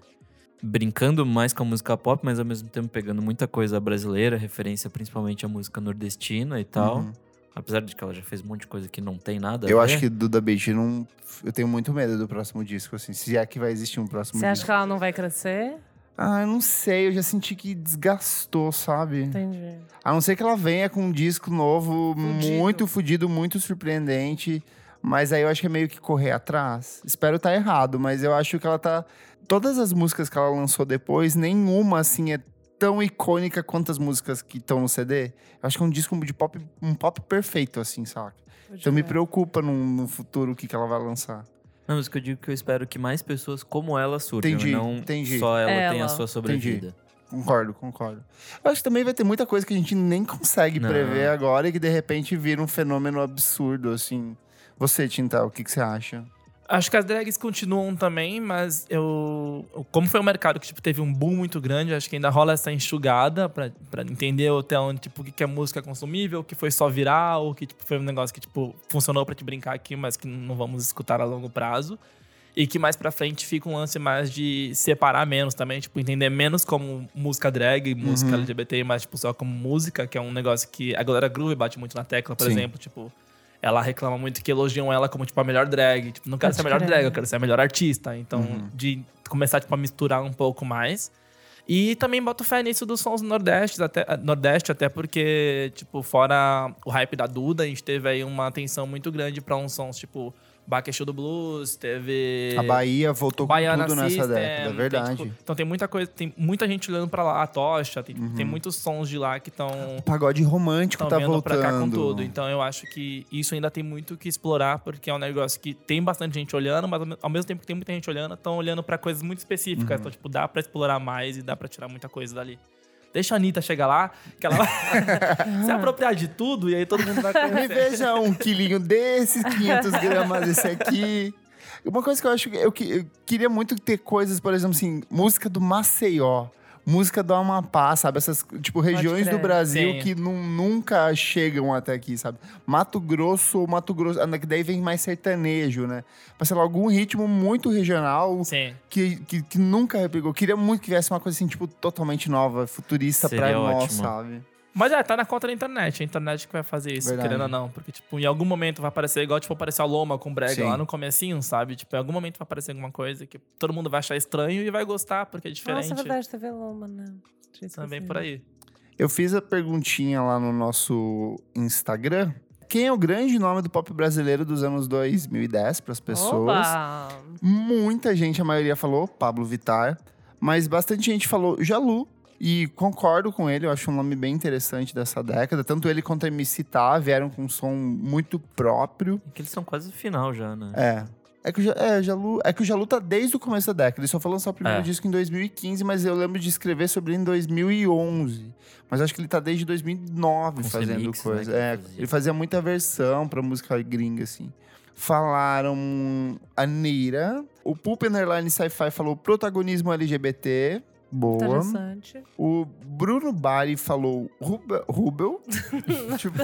brincando mais com a música pop, mas ao mesmo tempo pegando muita coisa brasileira, referência principalmente à música nordestina e tal. Uhum. Apesar de que ela já fez um monte de coisa que não tem nada. a Eu ver. acho que do Da Beat não. Eu tenho muito medo do próximo disco, assim. Se é que vai existir um próximo Você acha disco. que ela não vai crescer? Ah, eu não sei, eu já senti que desgastou, sabe? Entendi. A não ser que ela venha com um disco novo, Fudido. muito fudido, muito surpreendente. Mas aí eu acho que é meio que correr atrás. Espero estar errado, mas eu acho que ela tá. Todas as músicas que ela lançou depois, nenhuma assim é tão icônica quanto as músicas que estão no CD. Eu acho que é um disco de pop, um pop perfeito, assim, saca? Então me preocupa. no, no futuro o que, que ela vai lançar. Não, mas o que eu digo é que eu espero que mais pessoas como ela surjam, Entendi, e não entendi. só ela, Ela. tenha a sua sobrevida. Concordo, concordo. Eu acho que também vai ter muita coisa que a gente nem consegue Não. prever agora e que de repente vira um fenômeno absurdo, assim. Você, Tintal, o que, que você acha? Acho que as drags continuam também, mas eu. Como foi um mercado que tipo, teve um boom muito grande, acho que ainda rola essa enxugada pra, pra entender até onde, tipo, o que que é música consumível, o que foi só viral, o que tipo, foi um negócio que tipo, funcionou pra te brincar aqui, mas que não vamos escutar a longo prazo. E que mais pra frente fica um lance mais de separar menos também, tipo, entender menos como música drag, música Uhum. LGBT, mas tipo, só como música, que é um negócio que a galera groove bate muito na tecla, por Sim. exemplo, tipo. Ela reclama muito que elogiam ela como, tipo, a melhor drag. Tipo, não quero Pode ser a melhor drag, eu quero ser a melhor artista. Então, Uhum. de começar, tipo, a misturar um pouco mais. E também boto fé nisso dos sons nordestes, até, eh, nordeste, até porque, tipo, fora o hype da Duda, a gente teve aí uma atenção muito grande pra uns sons, tipo, Baquechu do Blues, teve... A Bahia voltou com Baiana tudo nessa System, década, é tem, verdade. tipo, então tem muita coisa, tem muita gente olhando pra lá, a Tocha, tem, Uhum. tem muitos sons de lá que estão pagode romântico tá voltando. pra cá com tudo. Então eu acho que isso ainda tem muito que explorar, porque é um negócio que tem bastante gente olhando, mas ao me- ao mesmo tempo que tem muita gente olhando, estão olhando pra coisas muito específicas. Uhum. Então, tipo, dá pra explorar mais e dá pra tirar muita coisa dali. Deixa a Anitta chegar lá, que ela vai se apropriar de tudo e aí todo mundo vai Me conhecer. veja um quilinho desses, 500 gramas desse aqui. Uma coisa que eu acho que eu, que- eu queria muito ter coisas, por exemplo, assim, música do Maceió, música do Amapá, sabe? Essas, tipo, regiões do. Brasil Sim. que nu- nunca chegam até aqui, sabe? Mato Grosso ou Mato Grosso, ah, que daí vem mais sertanejo, né? Mas, sei lá, algum ritmo muito regional que, que, que nunca repegou. Eu queria muito que viesse uma coisa assim, tipo, totalmente nova, futurista Seria pra nós, ótimo. sabe? Mas é, tá na conta da internet. A internet que vai fazer isso, Verdade. querendo ou não. Porque, tipo, em algum momento vai aparecer, igual, tipo, apareceu a Loma com brega Sim. lá no comecinho, sabe? Tipo, em algum momento vai aparecer alguma coisa que todo mundo vai achar estranho e vai gostar, porque é diferente. Nossa, é verdade, TV Loma, né? Também por aí. Eu fiz a perguntinha lá no nosso Instagram. Quem é o grande nome do pop brasileiro dos anos 2010 para as pessoas? Oba! Muita gente, a maioria falou Pablo Vittar, mas bastante gente falou Jalu. E concordo com ele, eu acho um nome bem interessante dessa década. Tanto ele quanto a MC Tá vieram com um som muito próprio. É que eles são quase no final já, né? É. É que, o é, Jalu, é que o Jalu tá desde o começo da década. Ele só foi lançar o primeiro É. disco em 2015, mas eu lembro de escrever sobre ele em 2011. Mas acho que ele tá desde 2009 Com fazendo remixes, né, coisa. ele é, fazia. ele fazia muita versão pra música gringa, assim. Falaram a Neira. O Pulp Underline Sci-Fi falou protagonismo LGBT. Boa. Interessante. O Bruno Bari falou Rubel. Rubel. tipo,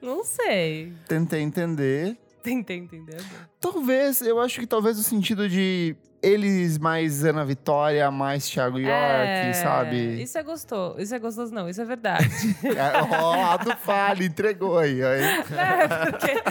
Não sei. tentei entender. Tentei entender. Talvez, eu acho que talvez o sentido de eles mais Ana Vitória, mais Thiago York, É, sabe? Isso é gostoso. Isso é gostoso, não. Isso é verdade. É, Ó, do Fale, entregou aí. aí. é, porque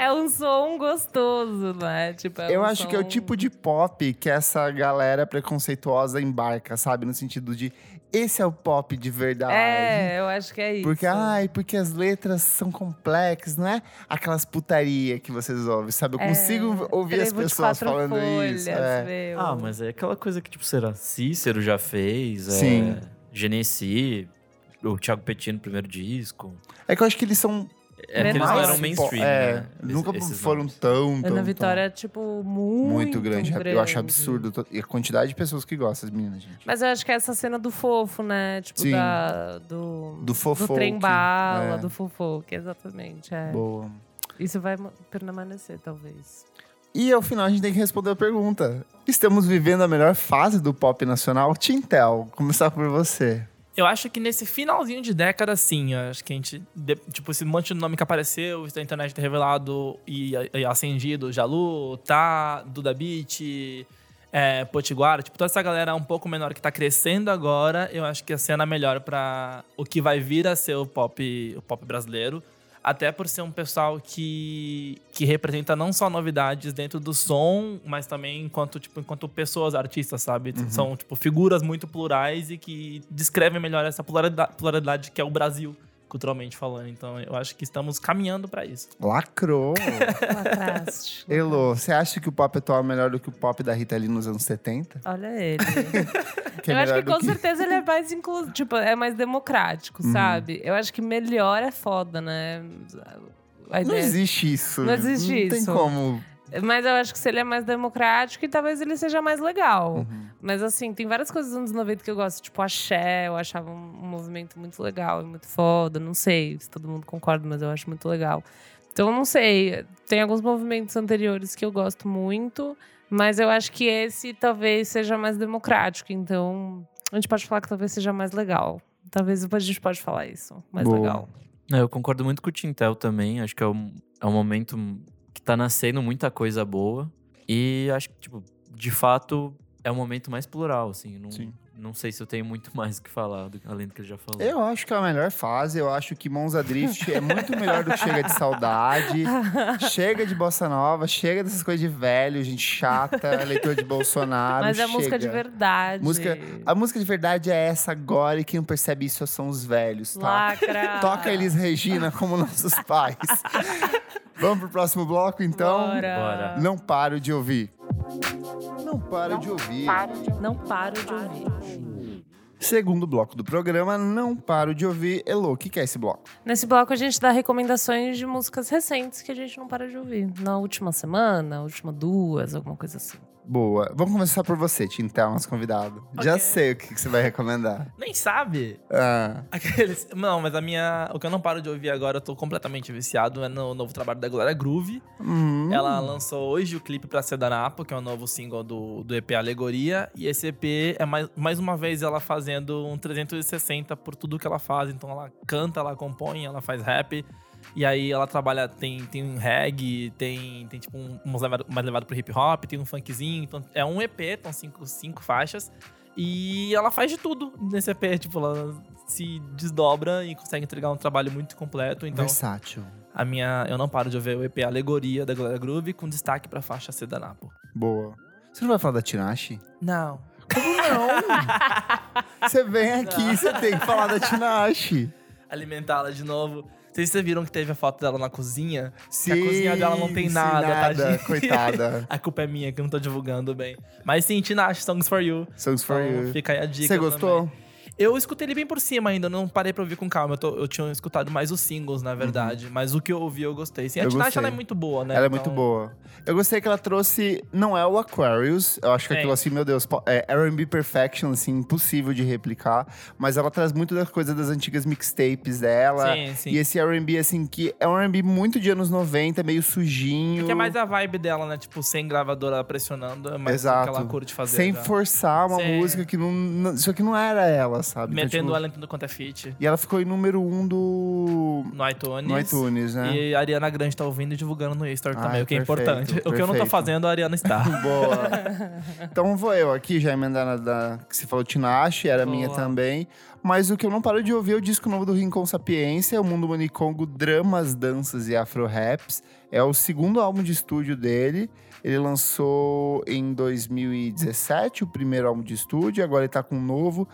é um som gostoso, né? Tipo, é Eu um acho que é o som- tipo de pop que essa galera preconceituosa embarca, sabe? No sentido de esse é o pop de verdade. É, eu acho que é isso. Porque, ai, porque as letras são complexas, não é aquelas putaria que vocês ouvem, sabe? Eu É, consigo ouvir as pessoas falando folhas, isso. é. Ah, mas é aquela coisa que, tipo, será? Cícero já fez, Sim. é, Genesi, o Thiago Petit no primeiro disco. É que eu acho que eles são É que eles não eram po- mainstream, é, né? Nunca foram nomes. tão, tão, Ana tão- Vitória é, tipo, muito, muito grande. Eu acho grande. absurdo. E a quantidade de pessoas que gostam, as meninas, gente. Mas eu acho que é essa cena do fofo, né? Tipo, Sim. da, do... Do fofoque, Do trem-bala, é. do fofoque, exatamente. É. Boa. Isso vai ma- permanecer, talvez. E ao final a gente tem que responder a pergunta. Estamos vivendo a melhor fase do pop nacional? Tintel, começar por você. Eu acho que nesse finalzinho de década, sim. Acho que a gente. Tipo, esse monte de nome que apareceu, da internet ter revelado e, e acendido Jalu, Tá, Duda Beat, é, Potiguara. Tipo, toda essa galera um pouco menor que tá crescendo agora, eu acho que a cena melhor pra o que vai vir a ser o pop, o pop brasileiro. Até por ser um pessoal que, que representa não só novidades dentro do som, mas também enquanto, tipo, enquanto pessoas, artistas, sabe? São, tipo, figuras muito plurais e que descrevem melhor essa pluralidade, pluralidade que é o Brasil, culturalmente falando. Então, eu acho que estamos caminhando para isso. Lacrou. Lacraste. Elo, você acha que o pop atual é melhor do que o pop da Rita Lee nos anos 70? Olha ele. Que é eu acho que com certeza ele é mais inclusivo, tipo, é mais democrático, Uhum. sabe? Eu acho que melhor é foda, né? Não existe isso. Não existe Não tem isso. como. Mas eu acho que se ele é mais democrático, e talvez ele seja mais legal. Uhum. Mas assim, tem várias coisas dos anos 90 que eu gosto, tipo axé, eu achava um, um movimento muito legal e muito foda. Não sei se todo mundo concorda, mas eu acho muito legal. Então, eu não sei. Tem alguns movimentos anteriores que eu gosto muito, mas eu acho que esse talvez seja mais democrático. Então, a gente pode falar que talvez seja mais legal. Talvez depois a gente pode falar isso. Mais Boa. legal. É, eu concordo muito com o Tintel também. Acho que é um, é um momento tá nascendo muita coisa boa. E acho que, tipo, de fato, é o momento mais plural, assim. Não, Sim. não sei se eu tenho muito mais o que falar, do- além do que ele já falou. Eu acho que é a melhor fase. Eu acho que Monza Drift é muito melhor do que Chega de Saudade. chega de Bossa Nova, chega dessas coisas de velho, gente chata, eleitor de Bolsonaro. mas é chega. música de verdade. Música- A música de verdade é essa agora e quem não percebe isso são os velhos, tá? Lacra. Toca Elis Regina como nossos pais. Vamos pro próximo bloco, então? Bora. Bora. Não paro de ouvir. Não paro de ouvir. Não paro de ouvir. Segundo bloco do programa, não paro de ouvir. Elo, o que, que é esse bloco? Nesse bloco a gente dá recomendações de músicas recentes que a gente não para de ouvir. Na última semana, última duas, alguma coisa assim. Boa. Vamos começar por você, Tintel, nosso convidado. Já Ok. sei o que, que você vai recomendar. Nem sabe. Ah, Aqueles. Não, mas a minha. O que eu não paro de ouvir agora, eu tô completamente viciado, é no novo trabalho da Glória Groove. hum, Ela lançou hoje o clipe pra Sedanapo, que é o novo single do, do EP Alegoria. E esse EP é mais, mais uma vez ela fazendo um 360 por tudo que ela faz. Então ela canta, ela compõe, ela faz rap. E aí ela trabalha, tem, tem um reggae, tem, tem tipo um, umas levado, mais levado pro hip hop, tem um funkzinho. Então é um EP, então cinco, cinco faixas. E ela faz de tudo nesse EP. Tipo, ela se desdobra e consegue entregar um trabalho muito completo. Então versátil. a minha, eu não paro de ouvir o EP Alegoria da Glória Groove com destaque pra faixa Sedanapo. Boa. Você não vai falar da Tinashe? Não. Como não? você vem aqui, você tem que falar da Tinashe. Alimentá-la de novo. Vocês viram que teve a foto dela na cozinha. Sim, a cozinha dela não tem sim, nada, tadinha. coitada. A culpa é minha que eu não tô divulgando bem. Mas sim, Tinashe, Songs for You. Songs for Então, you. Fica aí a dica Você gostou? também. Eu escutei ele bem por cima ainda, não parei pra ouvir com calma. Eu, tô- eu tinha escutado mais os singles, na verdade. Mas o que eu ouvi eu gostei. Sim, a Uhum. Tinashe ela é muito boa, né? Ela é Então, muito boa. Eu gostei que ela trouxe. Não é o Aquarius. Eu acho que Sim. aquilo assim, meu Deus, é RB Perfection, assim, impossível de replicar. Mas ela traz muito da coisa das antigas mixtapes dela. Sim, sim. E esse RB, assim, que é um RB muito de anos 90, meio sujinho. Que é mais a vibe dela, né? Tipo, sem gravadora pressionando. É mais Exato. que ela curte fazer. Sem já. forçar uma Sim. música que não, não. Isso aqui não era ela, sabe? Então, Metendo tipo, ela em tudo quanto é feat. E ela ficou em número um do. No iTunes. No iTunes, né? E a Ariana Grande tá ouvindo e divulgando no Store Ah, também, o que é perfeito, importante. O que eu não tô perfeito. fazendo, a Ariana está. Boa. então vou eu aqui já emendar na da que você falou Tinashe, era Boa. minha também. Mas o que eu não paro de ouvir é o disco novo do Rincon Sapiência, o Mundo Manicongo Dramas, Danças e Afro-Raps. É o segundo álbum de estúdio dele. Ele lançou em 2017 o primeiro álbum de estúdio, agora ele tá com um novo.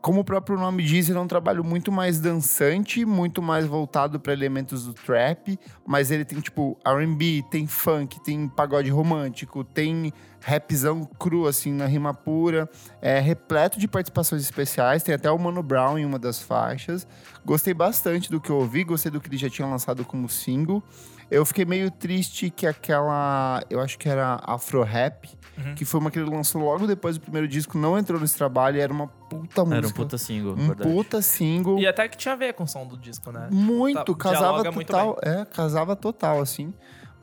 Como o próprio nome diz, ele é um trabalho muito mais dançante, muito mais voltado para elementos do trap, mas ele tem tipo R&B, tem funk, tem pagode romântico, tem rapzão cru assim na rima pura, é repleto de participações especiais, tem até o Mano Brown em uma das faixas. Gostei bastante do que eu ouvi, gostei do que ele já tinha lançado como single. Eu fiquei meio triste que aquela, eu acho que era Afro Rap, Uhum. que foi uma que ele lançou logo depois do primeiro disco, não entrou nesse trabalho, e era uma puta música. Era um puta single, Um verdade. puta single. E até que tinha a ver com o som do disco, né? Muito, Tá- casava dialoga muito total. É, casava total, assim.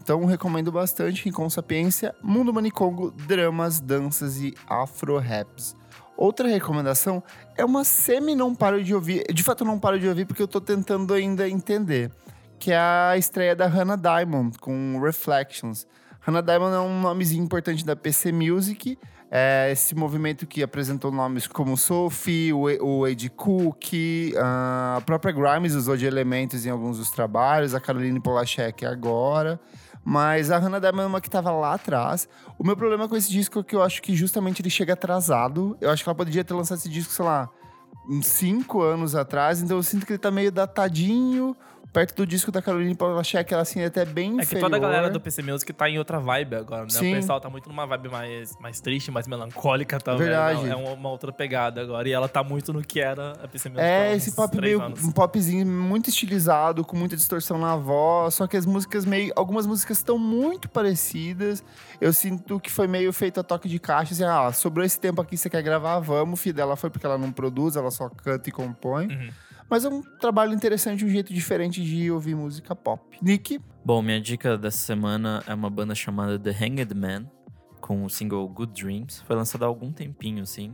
Então, recomendo bastante Rincon Sapiência, Mundo Manicongo, Dramas, Danças e Afro-Raps. Outra recomendação é uma semi não paro de ouvir. De fato, eu não paro de ouvir porque eu tô tentando ainda entender. Que é a estreia da Hannah Diamond com Reflections. Hannah Diamond é um nomezinho importante da PC Music. É esse movimento que apresentou nomes como Sophie, o E- Ed Cook, a própria Grimes usou de elementos em alguns dos trabalhos, a Caroline Polachek agora. Mas a Hannah Diamond é uma que tava lá atrás. O meu problema com esse disco é que eu acho que justamente ele chega atrasado. Eu acho que ela poderia ter lançado esse disco, sei lá, uns cinco anos atrás. Então eu sinto que ele tá meio datadinho. Perto do disco da Caroline Polachek, ela assim é até bem É que inferior. toda a galera do PC Music tá em outra vibe agora, né? Sim. O pessoal tá muito numa vibe mais, mais triste, mais melancólica também. Verdade. né? É uma, outra pegada agora. E ela tá muito no que era a PC Music. É, esse pop meio anos. um popzinho muito estilizado, com muita distorção na voz, só que as músicas meio. Algumas músicas estão muito parecidas. Eu sinto que foi meio feito a toque de caixa, assim, ah, sobrou esse tempo aqui, você quer gravar? Vamos, filho dela foi porque ela não produz, ela só canta e compõe. Uhum. Mas é um trabalho interessante, um jeito diferente de ouvir música pop. Nick, Bom, minha dica dessa semana é uma banda chamada The Hanged Man, com o single Good Dreams. Foi lançado há algum tempinho, assim.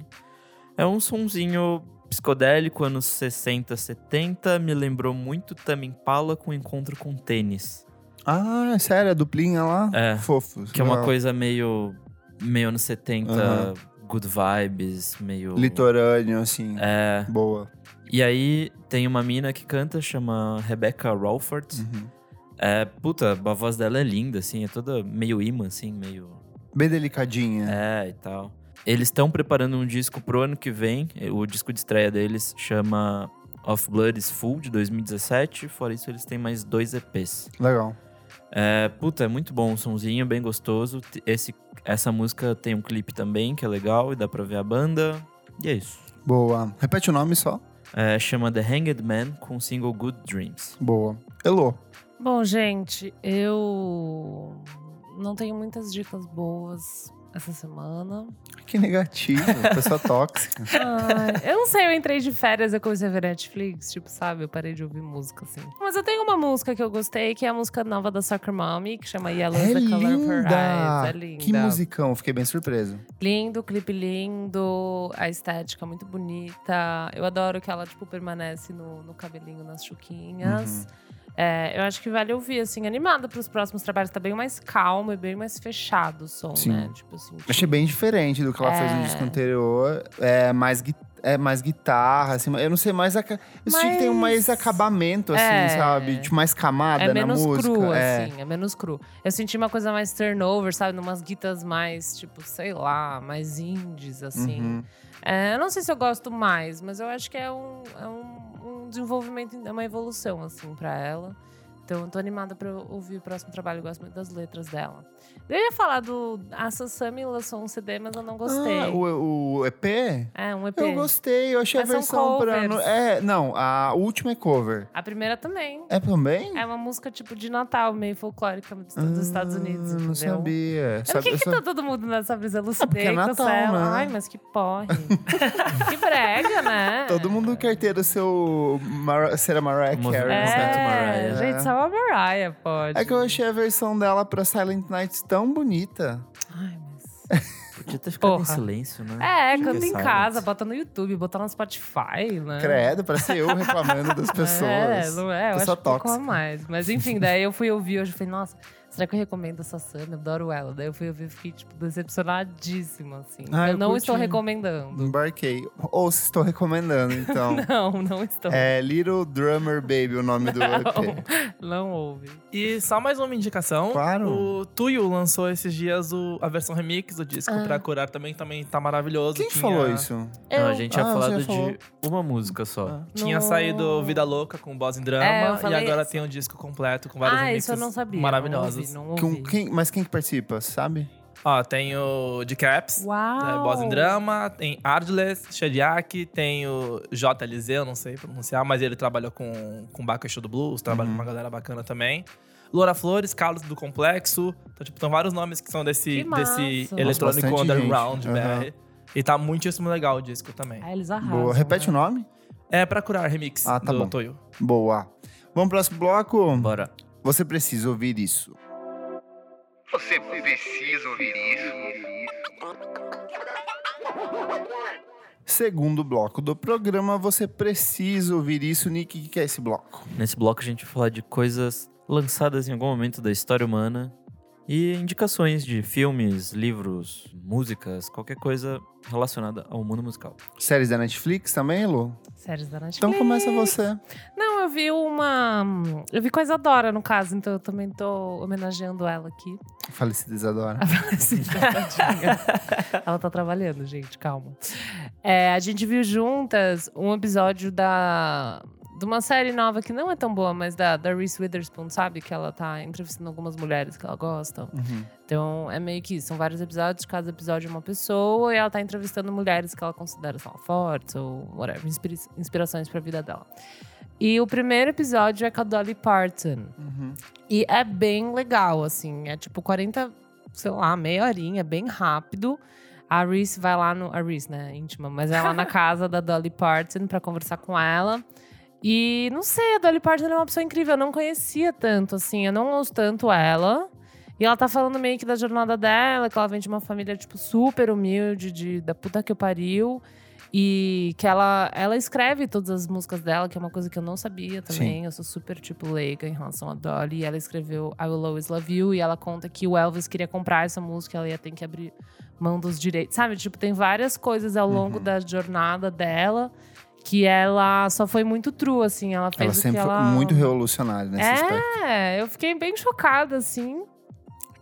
É um sonzinho psicodélico, anos 60, 70. Me lembrou muito Tame Impala com Encontro com Tênis. ah, sério, a duplinha lá? É, Fofos. Que é uma legal. coisa meio, meio anos 70, Aham. good vibes, meio... Litorâneo, assim. É, Boa. E aí tem uma mina que canta, chama Rebecca Rawford. Uhum. É, puta, a voz dela é linda, assim, é toda meio imã, assim, meio... Bem delicadinha. É, e tal. Eles estão preparando um disco pro ano que vem. O disco de estreia deles chama Of Blood is Full, de 2017. Fora isso, eles têm mais dois EPs. Legal. É, puta, é muito bom, um sonzinho bem gostoso. Esse, essa música tem um clipe também, que é legal, e dá pra ver a banda. E é isso. Boa. Repete o nome só. É, chama The Hanged Man, com o single Good Dreams. Boa. Elô. Bom, gente, eu não tenho muitas dicas boas, essa semana. Que negativo, pessoa tóxica. Ai, eu não sei, eu entrei de férias, eu comecei a ver Netflix, tipo, sabe? Eu parei de ouvir música, assim. Mas eu tenho uma música que eu gostei, que é a música nova da Soccer Mommy, que chama Yellow É the Color of Her Eyes. É linda! linda. Que musicão, fiquei bem surpreso. Lindo, clipe lindo, a estética muito bonita. Eu adoro que ela, tipo, permanece no, no cabelinho, nas chuquinhas. Uhum. É, eu acho que vale ouvir, assim, animada pros próximos trabalhos. Tá bem mais calmo e bem mais fechado o som, Sim. né? Tipo assim. Achei bem diferente do que ela fez no É. disco anterior. É mais, gui- é mais guitarra, assim. Eu não sei, mais. aca- Eu senti que tem mais Mas- acabamento, assim, É. sabe? Tipo, mais camada É na menos música. cru, é. assim, é menos cru. Eu senti uma coisa mais turnover, sabe? Numas guitas mais, tipo, sei lá, mais indies, assim. Uhum. É, eu não sei se eu gosto mais, mas eu acho que é um, é um, um desenvolvimento, é uma evolução, assim, pra ela. Então, tô animada eu ouvir o próximo trabalho. Eu gosto muito das letras dela. Eu ia falar do. A Sasami lançou um CD, mas eu não gostei. Ah, o, o EP? É, um EP. Eu gostei, eu achei Mas a são versão pra. É, não, a última é cover. A primeira também. É também? É uma música tipo de Natal, meio folclórica dos, dos Estados Unidos. Ah, Entendeu? Não sabia. Por que, que só- tá todo mundo nessa brisa lucidez? porque é Natal, né? Ai, mas que porre. que brega, né? Todo mundo quer ter o seu Mar ser a Mariah Carey. É, né? Mariah. gente, só a Mariah pode. É que eu achei a versão dela pra Silent Night tão bonita. Ai, mas... Podia ter ficado Porra. em silêncio, né? É, Fica canta em silent. casa, bota no YouTube, bota no Spotify, né? Credo, parece eu reclamando das pessoas. É, não é? Eu Pessoa acho tóxica. mais. Mas enfim, daí eu fui ouvir hoje e falei, nossa, será que eu recomendo essa Sam? Eu adoro ela. Daí eu fui ouvir e fiquei, tipo, decepcionadíssima, assim. Ah, eu eu não curti. estou recomendando. Embarquei. Ou se estou recomendando, então. Não, não estou. é Little Drummer Baby o nome do EP. Não, não ouve. E só mais uma indicação. Claro. O Tuyo lançou esses dias o- a versão remix do disco Ah. pra curar também, também tá maravilhoso. Quem Tinha- falou isso? Não, a Eu- gente tinha Ah, falado falou. de uma música só. Ah, Tinha No- saído Vida Louca com Boss em Drama É, eu e agora isso. tem um disco completo com vários Ah, remixes isso eu não sabia. maravilhosos. Não ouvi, Com não ouvi. quem, mas quem que participa, sabe? Ó, tem o de Caps, Uau! né, Boss em Drama, tem Ardless, Shediak, tem o JLZ, eu não sei pronunciar, mas ele trabalhou com, com Bacaxu do Blues, trabalha Uhum. com uma galera bacana também. Loura Flores, Carlos do Complexo. Então, tipo, tem vários nomes que são desse, Que desse Nossa, eletrônico bastante underground gente. BR. E tá muitíssimo legal o disco também. Ah, eles arrasam. Boa. Repete o né? nome? É pra curar remix Ah, tá do bom. Toyo. Boa. Vamos pro próximo bloco? Bora. Você precisa ouvir isso. Você precisa ouvir isso. Segundo bloco do programa, você precisa ouvir isso. Nick, o que que é esse bloco? Nesse bloco a gente vai falar de coisas lançadas em algum momento da história humana e indicações de filmes, livros, músicas, qualquer coisa relacionada ao mundo musical. Séries da Netflix também, Lu? Séries da Netflix. Então começa você. Não, eu vi uma. Eu vi coisa Dora, no caso, então eu também tô homenageando ela aqui. Falecida Isadora. Tadinha. ela tá trabalhando, gente, calma. É, a gente viu juntas um episódio da. De uma série nova que não é tão boa, mas da, da Reese Witherspoon, sabe? Que ela tá entrevistando algumas mulheres que ela gosta. Uhum. Então, é meio que isso. São vários episódios, cada episódio é uma pessoa, e ela tá entrevistando mulheres que ela considera, sei lá, fortes ou whatever, inspira- inspirações pra vida dela. E o primeiro episódio é com a Dolly Parton. Uhum. E é bem legal, assim. É tipo 40, sei lá, meia horinha, bem rápido. A Reese vai lá no. A Reese, né? Íntima, mas lá na casa da Dolly Parton pra conversar com ela. E não sei, a Dolly Parton é uma pessoa incrível. Eu não conhecia tanto, assim. Eu não ouço tanto ela. E ela tá falando meio que da jornada dela, que ela vem de uma família, tipo, super humilde, de, da puta que eu pariu. E que ela, ela escreve todas as músicas dela, que é uma coisa que eu não sabia também. Eu sou super, tipo, leiga em relação a Dolly. E ela escreveu I Will Always Love You. E ela conta que o Elvis queria comprar essa música, ela ia ter que abrir mão dos direitos. Sabe? Tipo, tem várias coisas ao longo Uhum. da jornada dela que ela só foi muito true, assim. Ela fez Ela sempre que foi ela... muito revolucionária nesse aspecto. É, eu fiquei bem chocada, assim.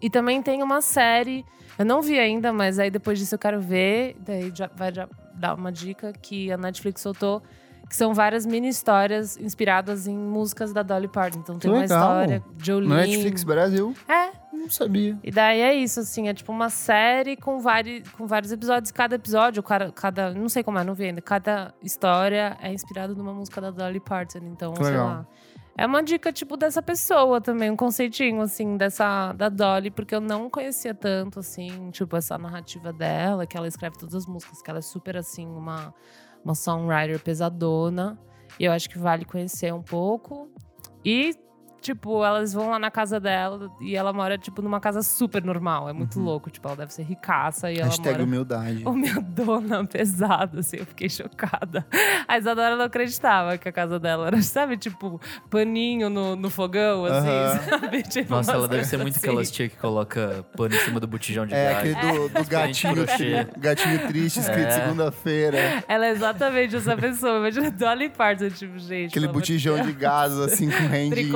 E também tem uma série, eu não vi ainda, mas aí depois disso eu quero ver. Daí já vai já dar uma dica que a Netflix soltou, que são várias mini histórias inspiradas em músicas da Dolly Parton. Então tem uma história, Jolene. Netflix Brasil? É. Não sabia. E daí é isso, assim, é tipo uma série com, vari, com vários episódios. Cada episódio, cada, cada. Não sei como é, não vi ainda. Cada história é inspirada numa música da Dolly Parton. Então, sei lá. É uma dica, tipo, dessa pessoa também, um conceitinho, assim, dessa, da Dolly, porque eu não conhecia tanto, assim, tipo, essa narrativa dela, que ela escreve todas as músicas, que ela é super, assim, uma, uma songwriter pesadona. E eu acho que vale conhecer um pouco. E tipo, elas vão lá na casa dela e ela mora, tipo, numa casa super normal. É muito louco. Tipo, ela deve ser ricaça e ela Hashtag mora... humildade. Humildona, pesada, assim. Eu fiquei chocada. A Isadora não acreditava que a casa dela era, sabe, tipo, paninho no, no fogão, assim, Aham. sabe? Tipo, Nossa, ela deve ser muito assim. aquelas tia que coloca pano em cima do botijão de É, gás. aquele do, do gatinho, gatinho triste, escrito É. segunda-feira. Ela é exatamente essa pessoa. Imagina Dolly Parton, tipo, gente. Aquele botijão de gás, assim, com rendinho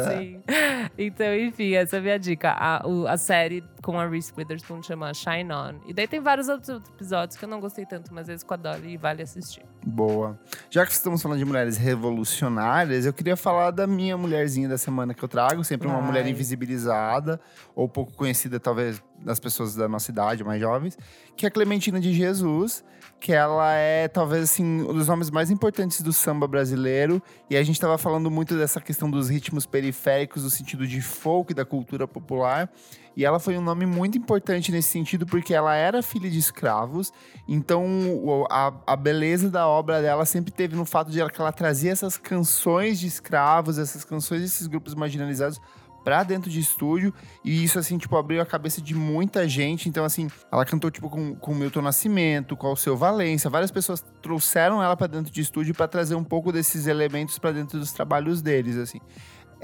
assim. Então, enfim, essa é a minha dica. A, o- a série com a Reese Witherspoon chama Shine On. E daí tem vários outros episódios que eu não gostei tanto, mas esse com a Dolly vale assistir. Boa. Já que estamos falando de mulheres revolucionárias, eu queria falar da minha mulherzinha da semana que eu trago. Sempre uma Vai. mulher invisibilizada, ou pouco conhecida, talvez, das pessoas da nossa idade, mais jovens, que é a Clementina de Jesus, que ela é, talvez, assim, um dos nomes mais importantes do samba brasileiro. E a gente estava falando muito dessa questão dos ritmos periféricos, no sentido de folk, da cultura popular. E ela foi um nome muito importante nesse sentido, porque ela era filha de escravos. Então, a, a beleza da obra dela sempre teve no fato de ela, que ela trazia essas canções de escravos, essas canções desses grupos marginalizados pra dentro de estúdio. E isso, assim, tipo, abriu a cabeça de muita gente. Então, assim, ela cantou, tipo, com, com Milton Nascimento, com o Seu Valência. Várias pessoas trouxeram ela pra dentro de estúdio pra trazer um pouco desses elementos pra dentro dos trabalhos deles, assim.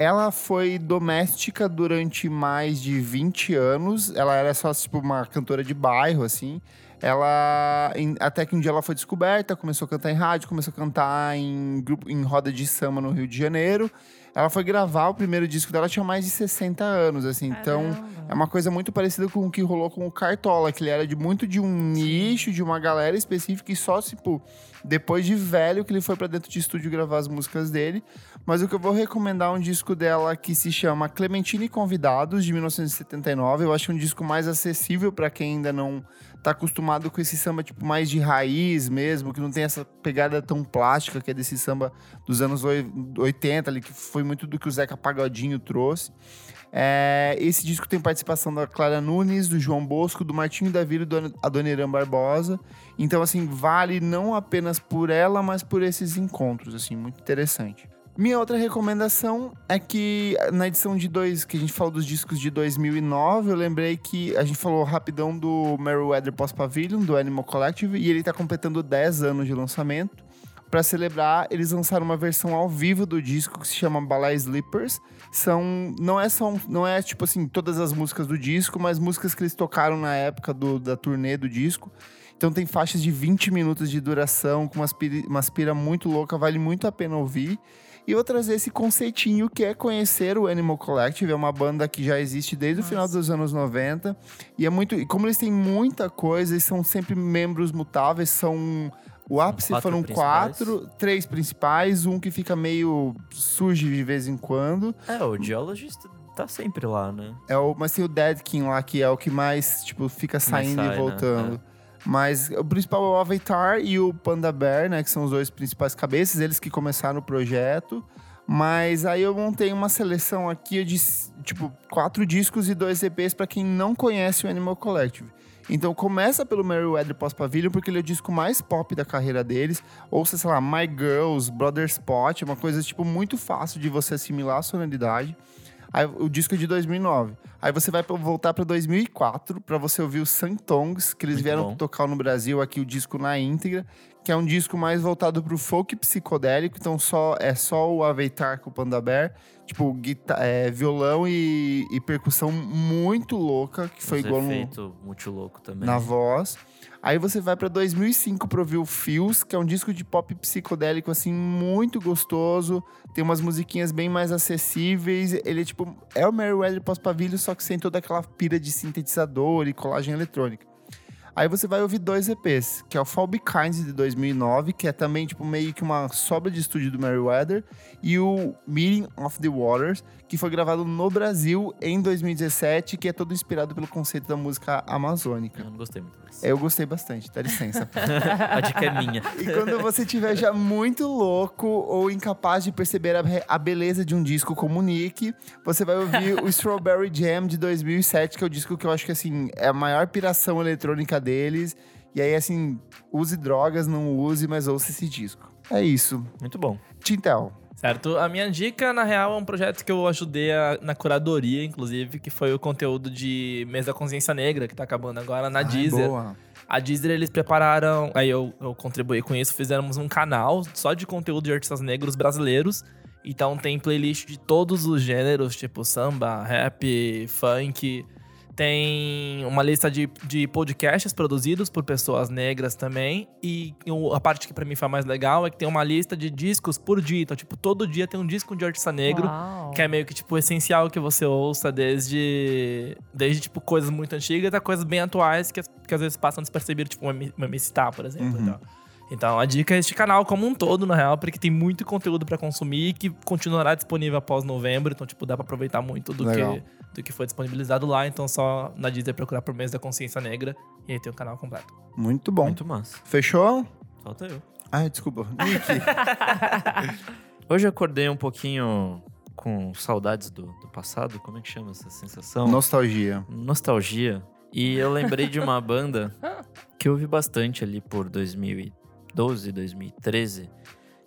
Ela foi doméstica durante mais de 20 anos. Ela era só, tipo, uma cantora de bairro, assim. Ela. em- até que um dia ela foi descoberta, começou a cantar em rádio, começou a cantar em, grupo, em roda de samba no Rio de Janeiro. Ela foi gravar o primeiro disco dela, tinha mais de 60 anos, assim. Então, é uma coisa muito parecida com o que rolou com o Cartola, que ele era de muito de um nicho, de uma galera específica, e só, tipo, depois de velho que ele foi pra dentro de estúdio gravar as músicas dele. Mas o que eu vou recomendar é um disco dela que se chama Clementine Convidados, de 1979. Eu acho um disco mais acessível pra quem ainda não tá acostumado com esse samba, tipo, mais de raiz mesmo, que não tem essa pegada tão plástica que é desse samba dos anos oi- 80, ali, que foi muito do que o Zeca Pagodinho trouxe. É, esse disco tem participação da Clara Nunes, do João Bosco, do Martinho da Vila e do Adoniran Barbosa. Então, assim, vale não apenas por ela, mas por esses encontros, assim, muito interessante. Minha outra recomendação é que na edição de dois, que a gente falou dos discos de 2009, eu lembrei que a gente falou rapidão do Meriwether Post Pavilion, do Animal Collective, e ele tá completando 10 anos de lançamento. Para celebrar, eles lançaram uma versão ao vivo do disco que se chama Ballet Sleepers. São não é só não é tipo assim todas as músicas do disco, mas músicas que eles tocaram na época do, da turnê do disco. Então tem faixas de 20 minutos de duração com uma aspira muito louca, vale muito a pena ouvir. E eu vou trazer esse conceitinho que é conhecer o Animal Collective, é uma banda que já existe desde o final dos anos 90. E é muito. E como eles têm muita coisa, eles são sempre membros mutáveis, são. O ápice quatro foram principais. quatro, três principais, um que fica meio surge de vez em quando. É, o Geologist tá sempre lá, né? É o, mas tem o Deadkin lá, que é o que mais, tipo, fica saindo sai, e né? Mas o principal é o Avatar e o Panda Bear, né? Que são os dois principais cabeças, eles que começaram o projeto. Mas aí eu montei uma seleção aqui de, tipo, quatro discos e dois EPs pra quem não conhece o Animal Collective. Então começa pelo Meriwether Post Pavilion, porque ele é o disco mais pop da carreira deles. Ouça, sei lá, My Girls, Brother Spot, é uma coisa, tipo, muito fácil de você assimilar a sonoridade. Aí, o disco é de 2009. Aí você vai pra- voltar para 2004 para você ouvir os Santongs, que eles Muito vieram bom. tocar no Brasil aqui o disco na íntegra, que é um disco mais voltado pro folk psicodélico, então só é só o Avatar com o Panda Bear, tipo guita- é, violão e, e percussão muito louca, que foi Os igual no, efeito muito louco também. na voz. Aí você vai pra 2005 pra ouvir o Fios, que é um disco de pop psicodélico, assim, muito gostoso. Tem umas musiquinhas bem mais acessíveis. Ele é tipo... É o Meriwether Post Pavilion, só que sem toda aquela pira de sintetizador e colagem eletrônica. Aí você vai ouvir dois EPs, que é o Fall Be Kind de 2009, que é também tipo meio que uma sobra de estúdio do Meriwether, e o Meeting of the Waters, que foi gravado no Brasil em 2017, que é todo inspirado pelo conceito da música amazônica. Eu não gostei muito disso. Eu gostei bastante, dá licença. A dica é minha. E quando você estiver já muito louco ou incapaz de perceber a, a beleza de um disco como Nick, você vai ouvir o Strawberry Jam de 2007, que é o disco que eu acho que assim é a maior piração eletrônica deles. E aí assim, use drogas, não use, mas ouça esse disco. É isso. Muito bom. Tintel. Certo? A minha dica, na real, é um projeto que eu ajudei a- na curadoria, inclusive, que foi o conteúdo de Mês da Consciência Negra, que tá acabando agora na Ai, Deezer. boa. A Deezer, eles prepararam. Aí eu, eu contribuí com isso, fizemos um canal só de conteúdo de artistas negros brasileiros. Então tem playlist de todos os gêneros, tipo samba, rap, funk. Tem uma lista de, de podcasts produzidos por pessoas negras também. E a parte que pra mim foi a mais legal é que tem uma lista de discos por dia. Então, tipo, todo dia tem um disco de artista negro. Uau. Que é meio que, tipo, essencial que você ouça desde, desde tipo, coisas muito antigas até coisas bem atuais que, que às vezes passam despercebido, tipo, uma, uma MC Tá, por exemplo. Uhum. Então. Então, a dica é este canal como um todo, na real, porque tem muito conteúdo pra consumir que continuará disponível após novembro. Então, tipo, dá pra aproveitar muito do Legal. que, do que foi disponibilizado lá. Então, só na Deezer procurar por mês da consciência negra e aí tem o canal completo. Muito bom. Muito massa. Fechou? Falta eu. Ai, desculpa. Hoje eu acordei um pouquinho com saudades do, do passado. Como é que chama essa sensação? Nostalgia. Nostalgia. E eu lembrei de uma banda que eu ouvi bastante ali por 2012, 2013.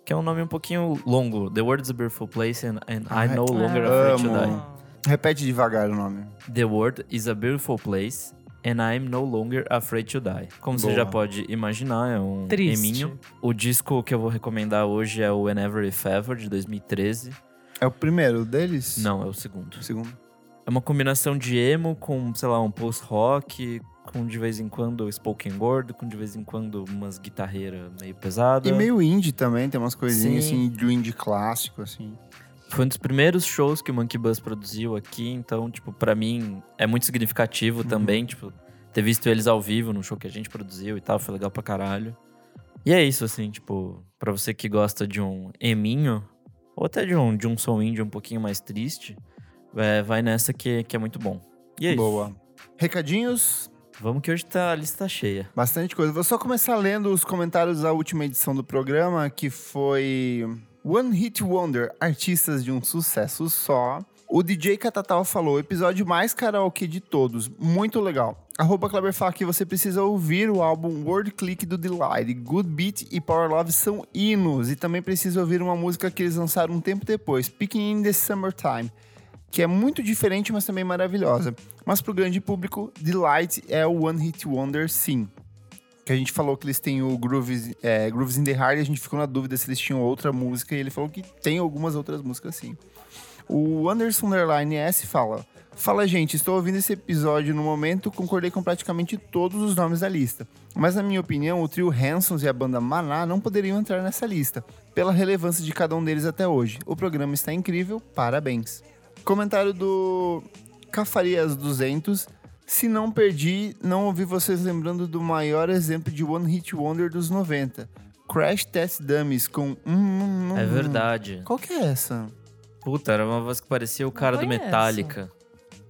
Que é um nome um pouquinho longo. The World's a Beautiful Place and, and I No Longer amo. Afraid to Die. Repete devagar o nome. The World is a Beautiful Place and I'm No Longer Afraid to Die. Como você Boa. já pode imaginar, é um Triste. eminho. O disco que eu vou recomendar hoje é o Whenever If Ever, de 2013. É o primeiro deles? Não, é o segundo. O segundo. É uma combinação de emo com, sei lá, um post-rock, com de vez em quando spoken word, com de vez em quando umas guitarreiras meio pesadas. E meio indie também, tem umas coisinhas Sim. assim, de um indie clássico, assim. Foi um dos primeiros shows que o Monkey Bus produziu aqui, então, tipo, pra mim é muito significativo Uhum. também, tipo, ter visto eles ao vivo no show que a gente produziu e tal, foi legal pra caralho. E é isso, assim, tipo, pra você que gosta de um eminho, ou até de um, de um som indie um pouquinho mais triste, é, vai nessa que, que é muito bom. E é isso. Boa. Recadinhos, Vamos que hoje tá, a lista tá cheia. bastante coisa. Vou só começar lendo os comentários da última edição do programa, que foi One Hit Wonder, artistas de um sucesso só. O DJ Catatal falou, episódio mais karaokê de todos, muito legal. Arroba Kleber fala que você precisa ouvir o álbum Word Click do Delight. Good Beat e Power Love são hinos. E também precisa ouvir uma música que eles lançaram um tempo depois, Picking in the Summertime que é muito diferente, mas também maravilhosa. Mas pro grande público, Delight é o One Hit Wonder, sim. Que a gente falou que eles têm o Grooves, é, Grooves in the Heart, e a gente ficou na dúvida se eles tinham outra música, e ele falou que tem algumas outras músicas, sim. O Anderson Underline S fala: Fala, gente, estou ouvindo esse episódio no momento, concordei com praticamente todos os nomes da lista. Mas, na minha opinião, o trio Hansons e a banda Maná não poderiam entrar nessa lista, pela relevância de cada um deles até hoje. O programa está incrível, parabéns. Comentário do Cafarias 200. Se não perdi, não ouvi vocês lembrando do maior exemplo de One Hit Wonder dos 90. Crash Test Dummies com... Hum, hum, hum, É verdade. Qual que é essa? Puta, era uma voz que parecia o cara do conheço. Metallica.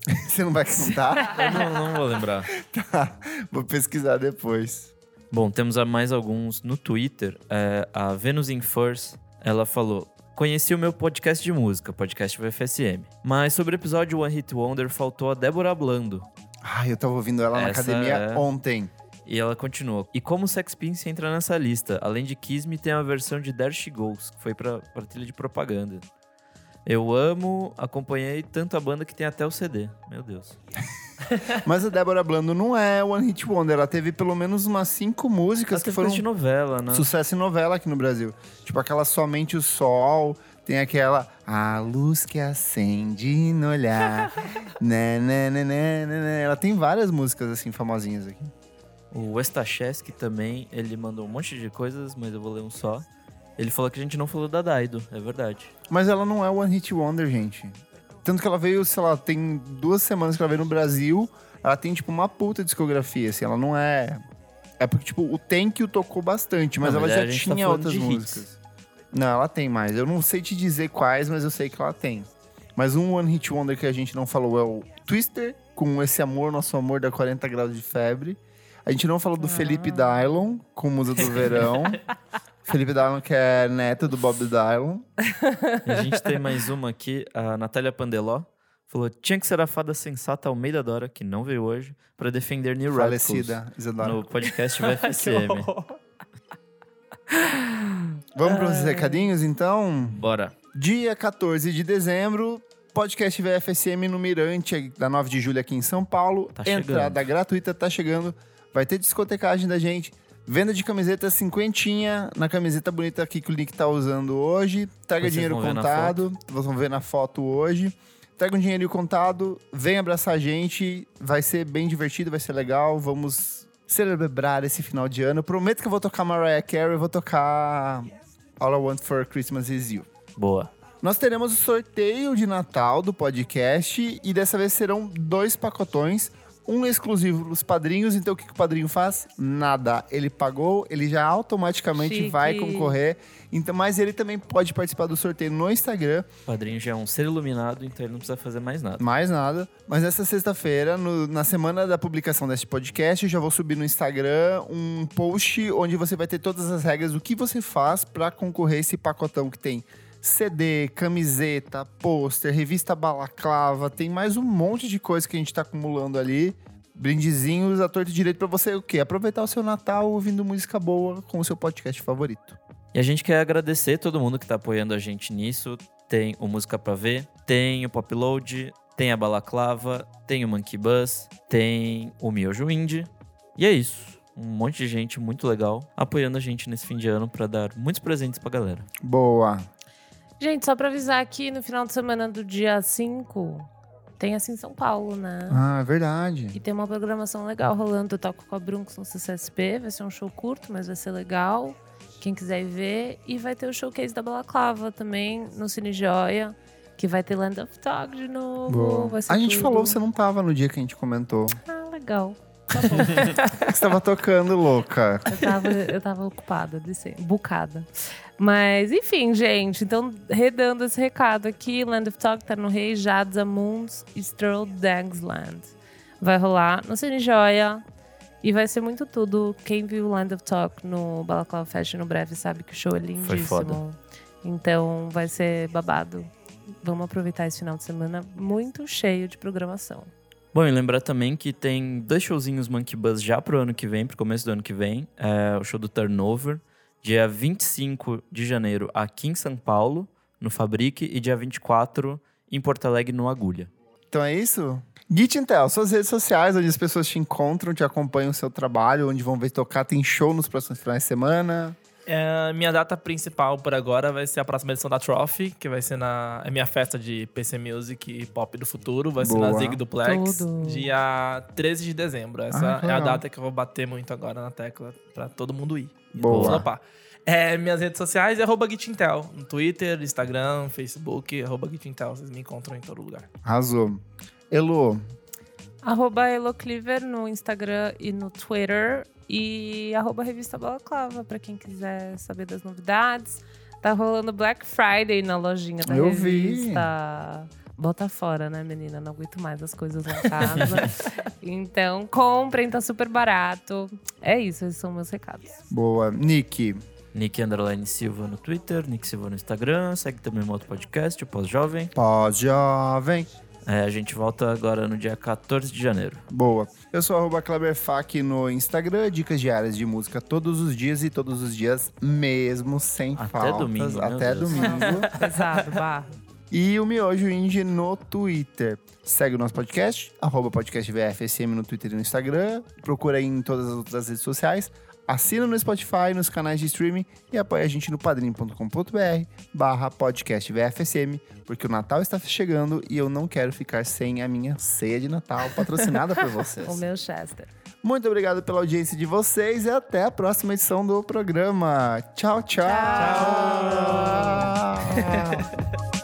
Você não vai contar? Eu não, não vou lembrar. tá, vou pesquisar depois. Bom, temos a mais alguns no Twitter. É, a Venus in First, ela falou: Conheci o meu podcast de música, podcast VFSM. Mas sobre o episódio One Hit Wonder, faltou a Débora Blando. Ai, eu tava ouvindo ela na Essa academia é- ontem. E ela continua. E como Sex Pins entra nessa lista? Além de Kiss Me, tem a versão de There She Goes, que foi pra, pra trilha de propaganda. Eu amo, acompanhei tanto a banda que tem até o CD. Meu Deus. Mas a Débora Blando não é One Hit Wonder. Ela teve pelo menos umas cinco músicas Ela que foram de novela, né? sucesso em novela aqui no Brasil. Tipo aquela Somente o Sol, tem aquela A Luz que Acende no Olhar. né, né, né, né, né, né. Ela tem várias músicas assim famosinhas aqui. O Westacheski também, ele mandou um monte de coisas, mas eu vou ler um só. Ele falou que a gente não falou da Daido, é verdade. Mas ela não é One Hit Wonder, gente. Tanto que ela veio, sei lá, tem duas semanas que ela veio no Brasil. ela tem, tipo, uma puta discografia, assim, ela não é... É porque, tipo, o Thank You tocou bastante, mas Não, ela mas já gente tá tinha falando outras de hits. músicas. Não, ela tem mais. Eu não sei te dizer quais, mas eu sei que ela tem. Mas um One Hit Wonder que a gente não falou é o Twister, com esse amor, nosso amor da 40 graus de febre. A gente não falou do Felipe Dylon, com Musa do Verão. Felipe Dylon, que é neto do Bob Dylon. E a gente tem mais uma aqui, a Natália Pandeló. Falou, tinha que ser a fada sensata Almeida Dora, que não veio hoje, para defender New Falecida, Isadora. no podcast VFSM. Vamos para os recadinhos, então? Bora. Dia 14 de dezembro, podcast VFSM no Mirante, da 9 de julho aqui em São Paulo. Tá Entrada gratuita, tá chegando. Vai ter discotecagem da gente. Venda de camiseta cinquentinha na camiseta bonita aqui que o Nick tá usando hoje. Traga Vocês dinheiro contado. Vocês vão ver na foto hoje. Traga um dinheirinho contado. Vem abraçar a gente. Vai ser bem divertido, vai ser legal. Vamos celebrar esse final de ano. Prometo que eu vou tocar Mariah Carey. Vou tocar All I Want for Christmas Is You. Boa. Nós teremos o sorteio de Natal do podcast e dessa vez serão dois pacotões. Um exclusivo dos padrinhos, então o que, que o padrinho faz? Nada. Ele pagou, ele já automaticamente Chique. vai concorrer. Então, mas ele também pode participar do sorteio no Instagram, O padrinho já é um ser iluminado, então ele não precisa fazer mais nada. mais nada. Mas nessa sexta-feira, na semana da publicação deste podcast, eu já vou subir no Instagram um post onde você vai ter todas as regras do que você faz para concorrer esse pacotão que tem CD, camiseta, pôster, revista balaclava, tem mais um monte de coisa que a gente tá acumulando ali. Brindezinhos à torta e direito para você o quê? Aproveitar o seu Natal ouvindo música boa com o seu podcast favorito. E a gente quer agradecer todo mundo que tá apoiando a gente nisso. Tem o Música Pra Ver, tem o Popload, tem a Balaclava, tem o Monkey Bus, tem o Miojo Indie. E é isso. Um monte de gente muito legal apoiando a gente nesse fim de ano pra dar muitos presentes pra galera. Boa. Gente, só pra avisar aqui, no final de semana do dia 5, tem assim em São Paulo, né? Ah, é verdade. E tem uma programação legal rolando. Eu toco com a Bruncos no CCSP. Vai ser um show curto, mas vai ser legal. Quem quiser ir ver. E vai ter o showcase da Balaclava também no Cine Joia. Que vai ter Land of Talk de novo. A gente tudo. falou, você não tava no dia que a gente comentou. Ah, legal. Tá bom. Você tava tocando louca. Eu tava, eu tava ocupada, descendo, bucada. Mas, enfim, gente. Então, redando esse recado aqui, Land of Talk tá no Rei Jades Amunds Stroll Dangsland. Vai rolar no Cine Joia. E vai ser muito tudo. Quem viu Land of Talk no Balaclava Fashion no breve sabe que o show é lindíssimo. foda. Então, vai ser babado. Vamos aproveitar esse final de semana muito cheio de programação. Bom, e lembrar também que tem dois showzinhos Monkey Buzz já pro ano que vem, pro começo do ano que vem. É o show do Turnover, dia 25 de janeiro aqui em São Paulo, no Fabrique, e dia 24 em Porto Alegre, no Agulha. Então é isso? Git Intel, suas redes sociais, onde as pessoas te encontram, te acompanham o seu trabalho, onde vão ver tocar, tem show nos próximos finais de semana. É, minha data principal por agora vai ser a próxima edição da Trophy, que vai ser na é minha festa de PC Music e Pop do Futuro. Vai ser Boa. na Zig Duplex, Tudo. dia 13 de dezembro. Essa Ah, é a data que eu vou bater muito agora na tecla pra todo mundo ir. E Boa. não flopar. É, minhas redes sociais é arroba GitIntel. No Twitter, Instagram, Facebook, arroba GitIntel. Vocês me encontram em todo lugar. Arrasou. Elo, Arroba Elocliver no Instagram e no Twitter. E arroba Revista Balaclava, pra quem quiser saber das novidades. Tá rolando Black Friday na lojinha da Eu vi. revista. Bota fora, né, menina? Não aguento mais as coisas lá em casa. então, comprem, tá super barato. É isso, esses são meus recados. boa. Nick, Nick Underline Silva no Twitter, Nick Silva no Instagram, segue também o outro podcast, o Pós-Jovem. pós-jovem. É, a gente volta agora no dia 14 de janeiro. Boa. Eu sou arroba Kleberfac no Instagram, dicas diárias de música todos os dias e todos os dias mesmo, sem Até faltas. domingo, meu Até Deus. domingo. Pesado, barro. E o Miojo Indie no Twitter. Segue o nosso podcast, arroba podcast VFSM no Twitter e no Instagram. Procura aí em todas as outras redes sociais. Assina no Spotify, nos canais de streaming e apoia a gente no padrim.com.br barra podcast VFSM, porque o Natal está chegando e eu não quero ficar sem a minha ceia de Natal patrocinada por vocês. O meu Chester. Muito obrigado pela audiência de vocês e até a próxima edição do programa. Tchau, tchau. tchau.